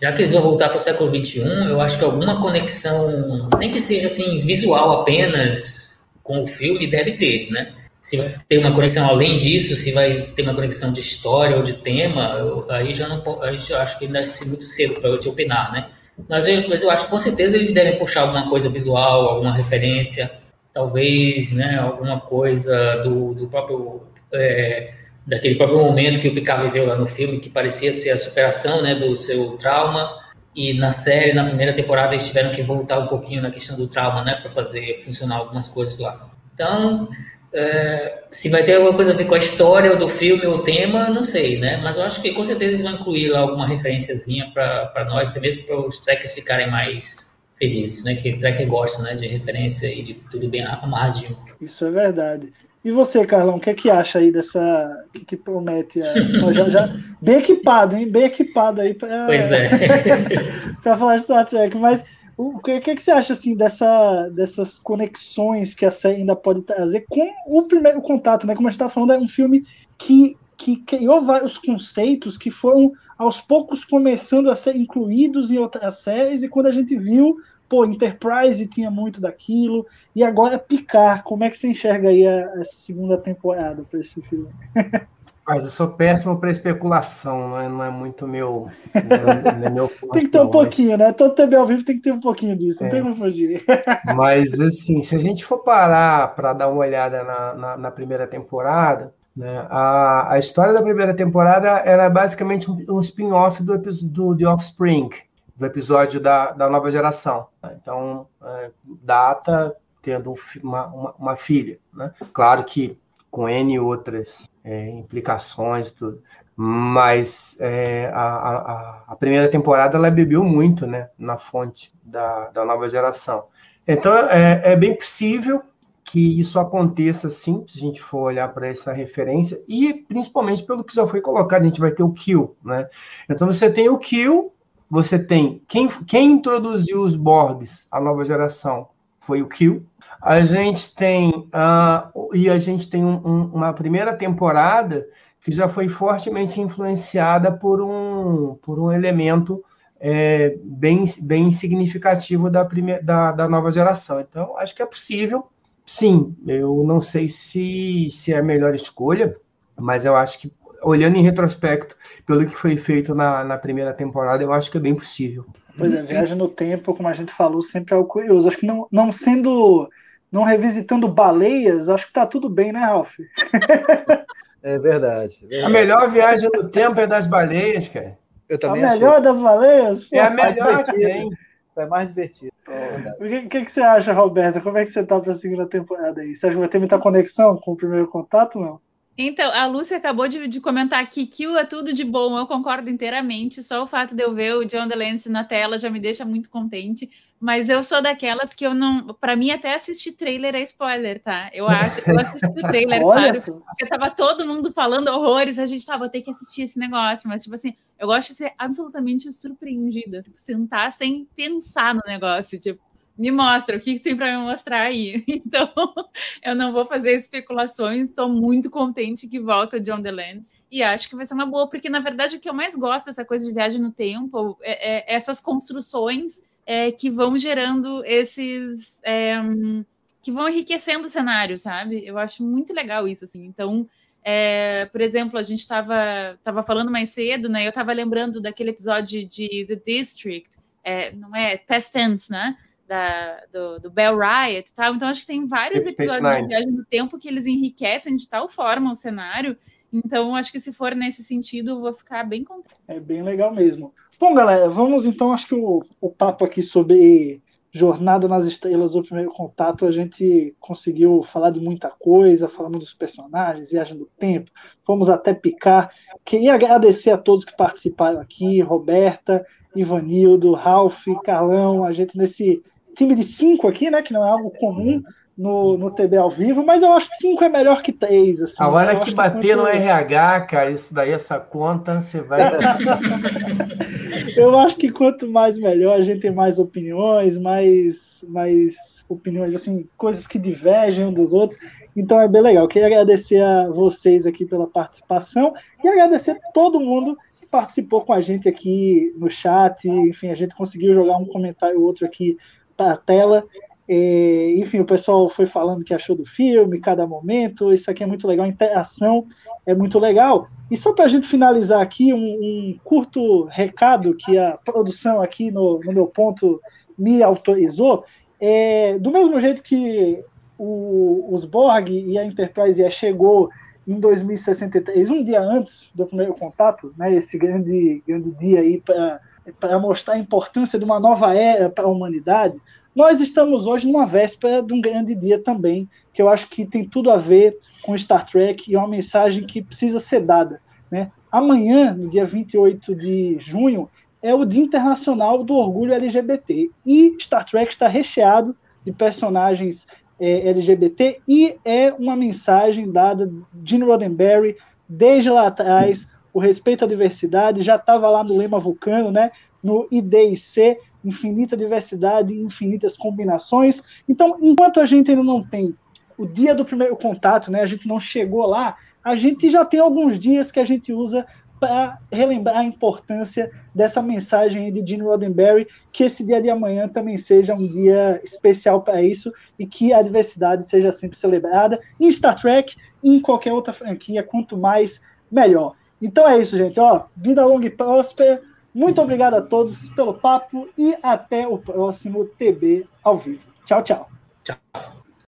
já que eles vão voltar para o século XXI, eu acho que alguma conexão, nem que seja assim, visual apenas com o filme, deve ter. Né? Se vai ter uma conexão além disso, se vai ter uma conexão de história ou de tema, eu, aí já não aí já acho que ainda é muito cedo para eu te opinar. Né? Mas eu, mas eu acho que com certeza eles devem puxar alguma coisa visual, alguma referência talvez né, alguma coisa do, do próprio é, daquele próprio momento que o Picard viveu lá no filme, que parecia ser a superação né, do seu trauma, e na série, na primeira temporada, eles tiveram que voltar um pouquinho na questão do trauma, né, para fazer funcionar algumas coisas lá. Então, é, se vai ter alguma coisa a ver com a história do filme ou o tema, não sei, né? Mas eu acho que com certeza eles vão incluir lá alguma referenciazinha para nós, até mesmo para os tracks ficarem mais felizes, né? Que tracker gosta, né? De referência e de tudo bem amarradinho. Isso é verdade. E você, Carlão, o que é que acha aí dessa. O que, que promete? A... já, já... Bem equipado, hein? Bem equipado aí para pois é. [laughs] para falar de Star Trek. Mas o que, que, você acha assim dessa, dessas conexões que a série ainda pode trazer com o primeiro contato, né? Como a gente está falando, é um filme que, que criou vários conceitos que foram aos poucos começando a ser incluídos em outras séries, e quando a gente viu, pô, Enterprise tinha muito daquilo, e agora Picar, como é que você enxerga aí a segunda temporada para esse filme? [laughs] Mas eu sou péssimo para especulação, não é, não é muito meu. Não é, meu forte, [laughs] tem que ter um pouquinho, mas... né? Todo TV ao vivo tem que ter um pouquinho disso, é. não tem como fugir. [laughs] Mas, assim, se a gente for parar para dar uma olhada na, na, na primeira temporada, né? A, a história da primeira temporada era basicamente um, um spin-off do, do The Offspring, do episódio da, da nova geração. Né? Então, é, Data tendo uma, uma, uma filha. Né? Claro que com N outras é, implicações tudo. Mas é, a, a, a, primeira temporada ela bebeu muito né, na fonte da, da nova geração. Então é, é bem possível que isso aconteça sim, se a gente for olhar para essa referência, e principalmente pelo que já foi colocado, a gente vai ter o kill, né? Então você tem o kill, você tem quem, quem introduziu os Borgs, a nova geração, foi o kill. A gente tem uh, e a gente tem um, um, uma primeira temporada que já foi fortemente influenciada por um, por um elemento é, bem, bem significativo da, primeira, da, da nova geração. Então, acho que é possível sim, eu não sei se, se é a melhor escolha, mas eu acho que, olhando em retrospecto, pelo que foi feito na, na primeira temporada, eu acho que é bem possível. Pois é, viagem no tempo, como a gente falou, sempre é algo curioso. Acho que não, não sendo. Não revisitando baleias, acho que tá tudo bem, né, Ralph? É verdade, é verdade. A melhor viagem no tempo é das baleias, cara. Eu também a melhor das baleias? É a melhor que tem. É mais divertido. É o que, que, que, você acha, Roberta? Como é que você tá para a segunda temporada aí? Você acha que vai ter muita conexão com o primeiro contato, não? Então, a Lúcia acabou de, de, comentar que Kill é tudo de bom, eu concordo inteiramente. Só o fato de eu ver o John DeLance na tela já me deixa muito contente. Mas eu sou daquelas que eu não. Para mim, até assistir trailer é spoiler, tá? Eu acho. Eu assisti o trailer, [laughs] claro. Porque tava todo mundo falando horrores, a gente tava, vou ter que assistir esse negócio. Mas, tipo assim, eu gosto de ser absolutamente surpreendida. Tipo, sentar sem pensar no negócio. Tipo, me mostra o que, que tem para me mostrar aí. [laughs] Então, eu não vou fazer especulações. Estou muito contente que volta John DeLance. E acho que vai ser uma boa, porque na verdade o que eu mais gosto dessa coisa de viagem no tempo é, é essas construções é, que vão gerando esses. É, que vão enriquecendo o cenário, sabe? Eu acho muito legal isso, assim. Então, é, por exemplo, a gente estava tava falando mais cedo, né? Eu estava lembrando daquele episódio de The District, é, não é? Past Tense, né? Da, do, do Bell Riot e tal. Então, acho que tem vários episódios de viagem no tempo que eles enriquecem de tal forma o cenário. Então, acho que se for nesse sentido, eu vou ficar bem contente. É bem legal mesmo. Bom, galera, vamos então, acho que o, o papo aqui sobre Jornada nas Estrelas, o primeiro contato, a gente conseguiu falar de muita coisa, falamos dos personagens, viagem do tempo, fomos até picar. Queria agradecer a todos que participaram aqui, Roberta, Ivanildo, Ralph, Carlão, a gente nesse time de cinco aqui, né, que não é algo comum, no, no TB ao vivo, mas eu acho que 5 é melhor que 3. Assim, Agora que bater no RH, cara, isso daí, essa conta, você vai. [laughs] eu acho que quanto mais melhor, a gente tem mais opiniões, mais, mais opiniões, assim, coisas que divergem um dos outros. Então é bem legal. Queria agradecer a vocês aqui pela participação e agradecer todo mundo participou com a gente aqui no chat. Enfim, a gente conseguiu jogar um comentário ou outro aqui para a tela. E, enfim, o pessoal foi falando que achou do filme, cada momento. Isso aqui é muito legal, a interação é muito legal. E só para a gente finalizar aqui, um, um, curto recado que a produção aqui no, no meu ponto me autorizou. É, do mesmo jeito que o, os Borg e a Enterprise chegou em 2063, um dia antes do primeiro contato, né, esse grande, grande dia aí para mostrar a importância de uma nova era para a humanidade, nós estamos hoje numa véspera de um grande dia também, que eu acho que tem tudo a ver com Star Trek e é uma mensagem que precisa ser dada. Né? Amanhã, no dia 28 de junho, é o Dia Internacional do Orgulho LGBT. E Star Trek está recheado de personagens é, LGBT e é uma mensagem dada de Roddenberry desde lá atrás. O respeito à diversidade já estava lá no lema vulcano, né? no IDIC, infinita diversidade, infinitas combinações. Então, enquanto a gente ainda não tem o dia do primeiro contato, né, a gente não chegou lá, a gente já tem alguns dias que a gente usa para relembrar a importância dessa mensagem de Gene Roddenberry, que esse dia de amanhã também seja um dia especial para isso e que a diversidade seja sempre celebrada em Star Trek e em qualquer outra franquia, quanto mais melhor. Então é isso, gente. Ó, vida longa e próspera. Muito obrigado a todos pelo papo e até o próximo TB ao vivo. Tchau, tchau. Tchau.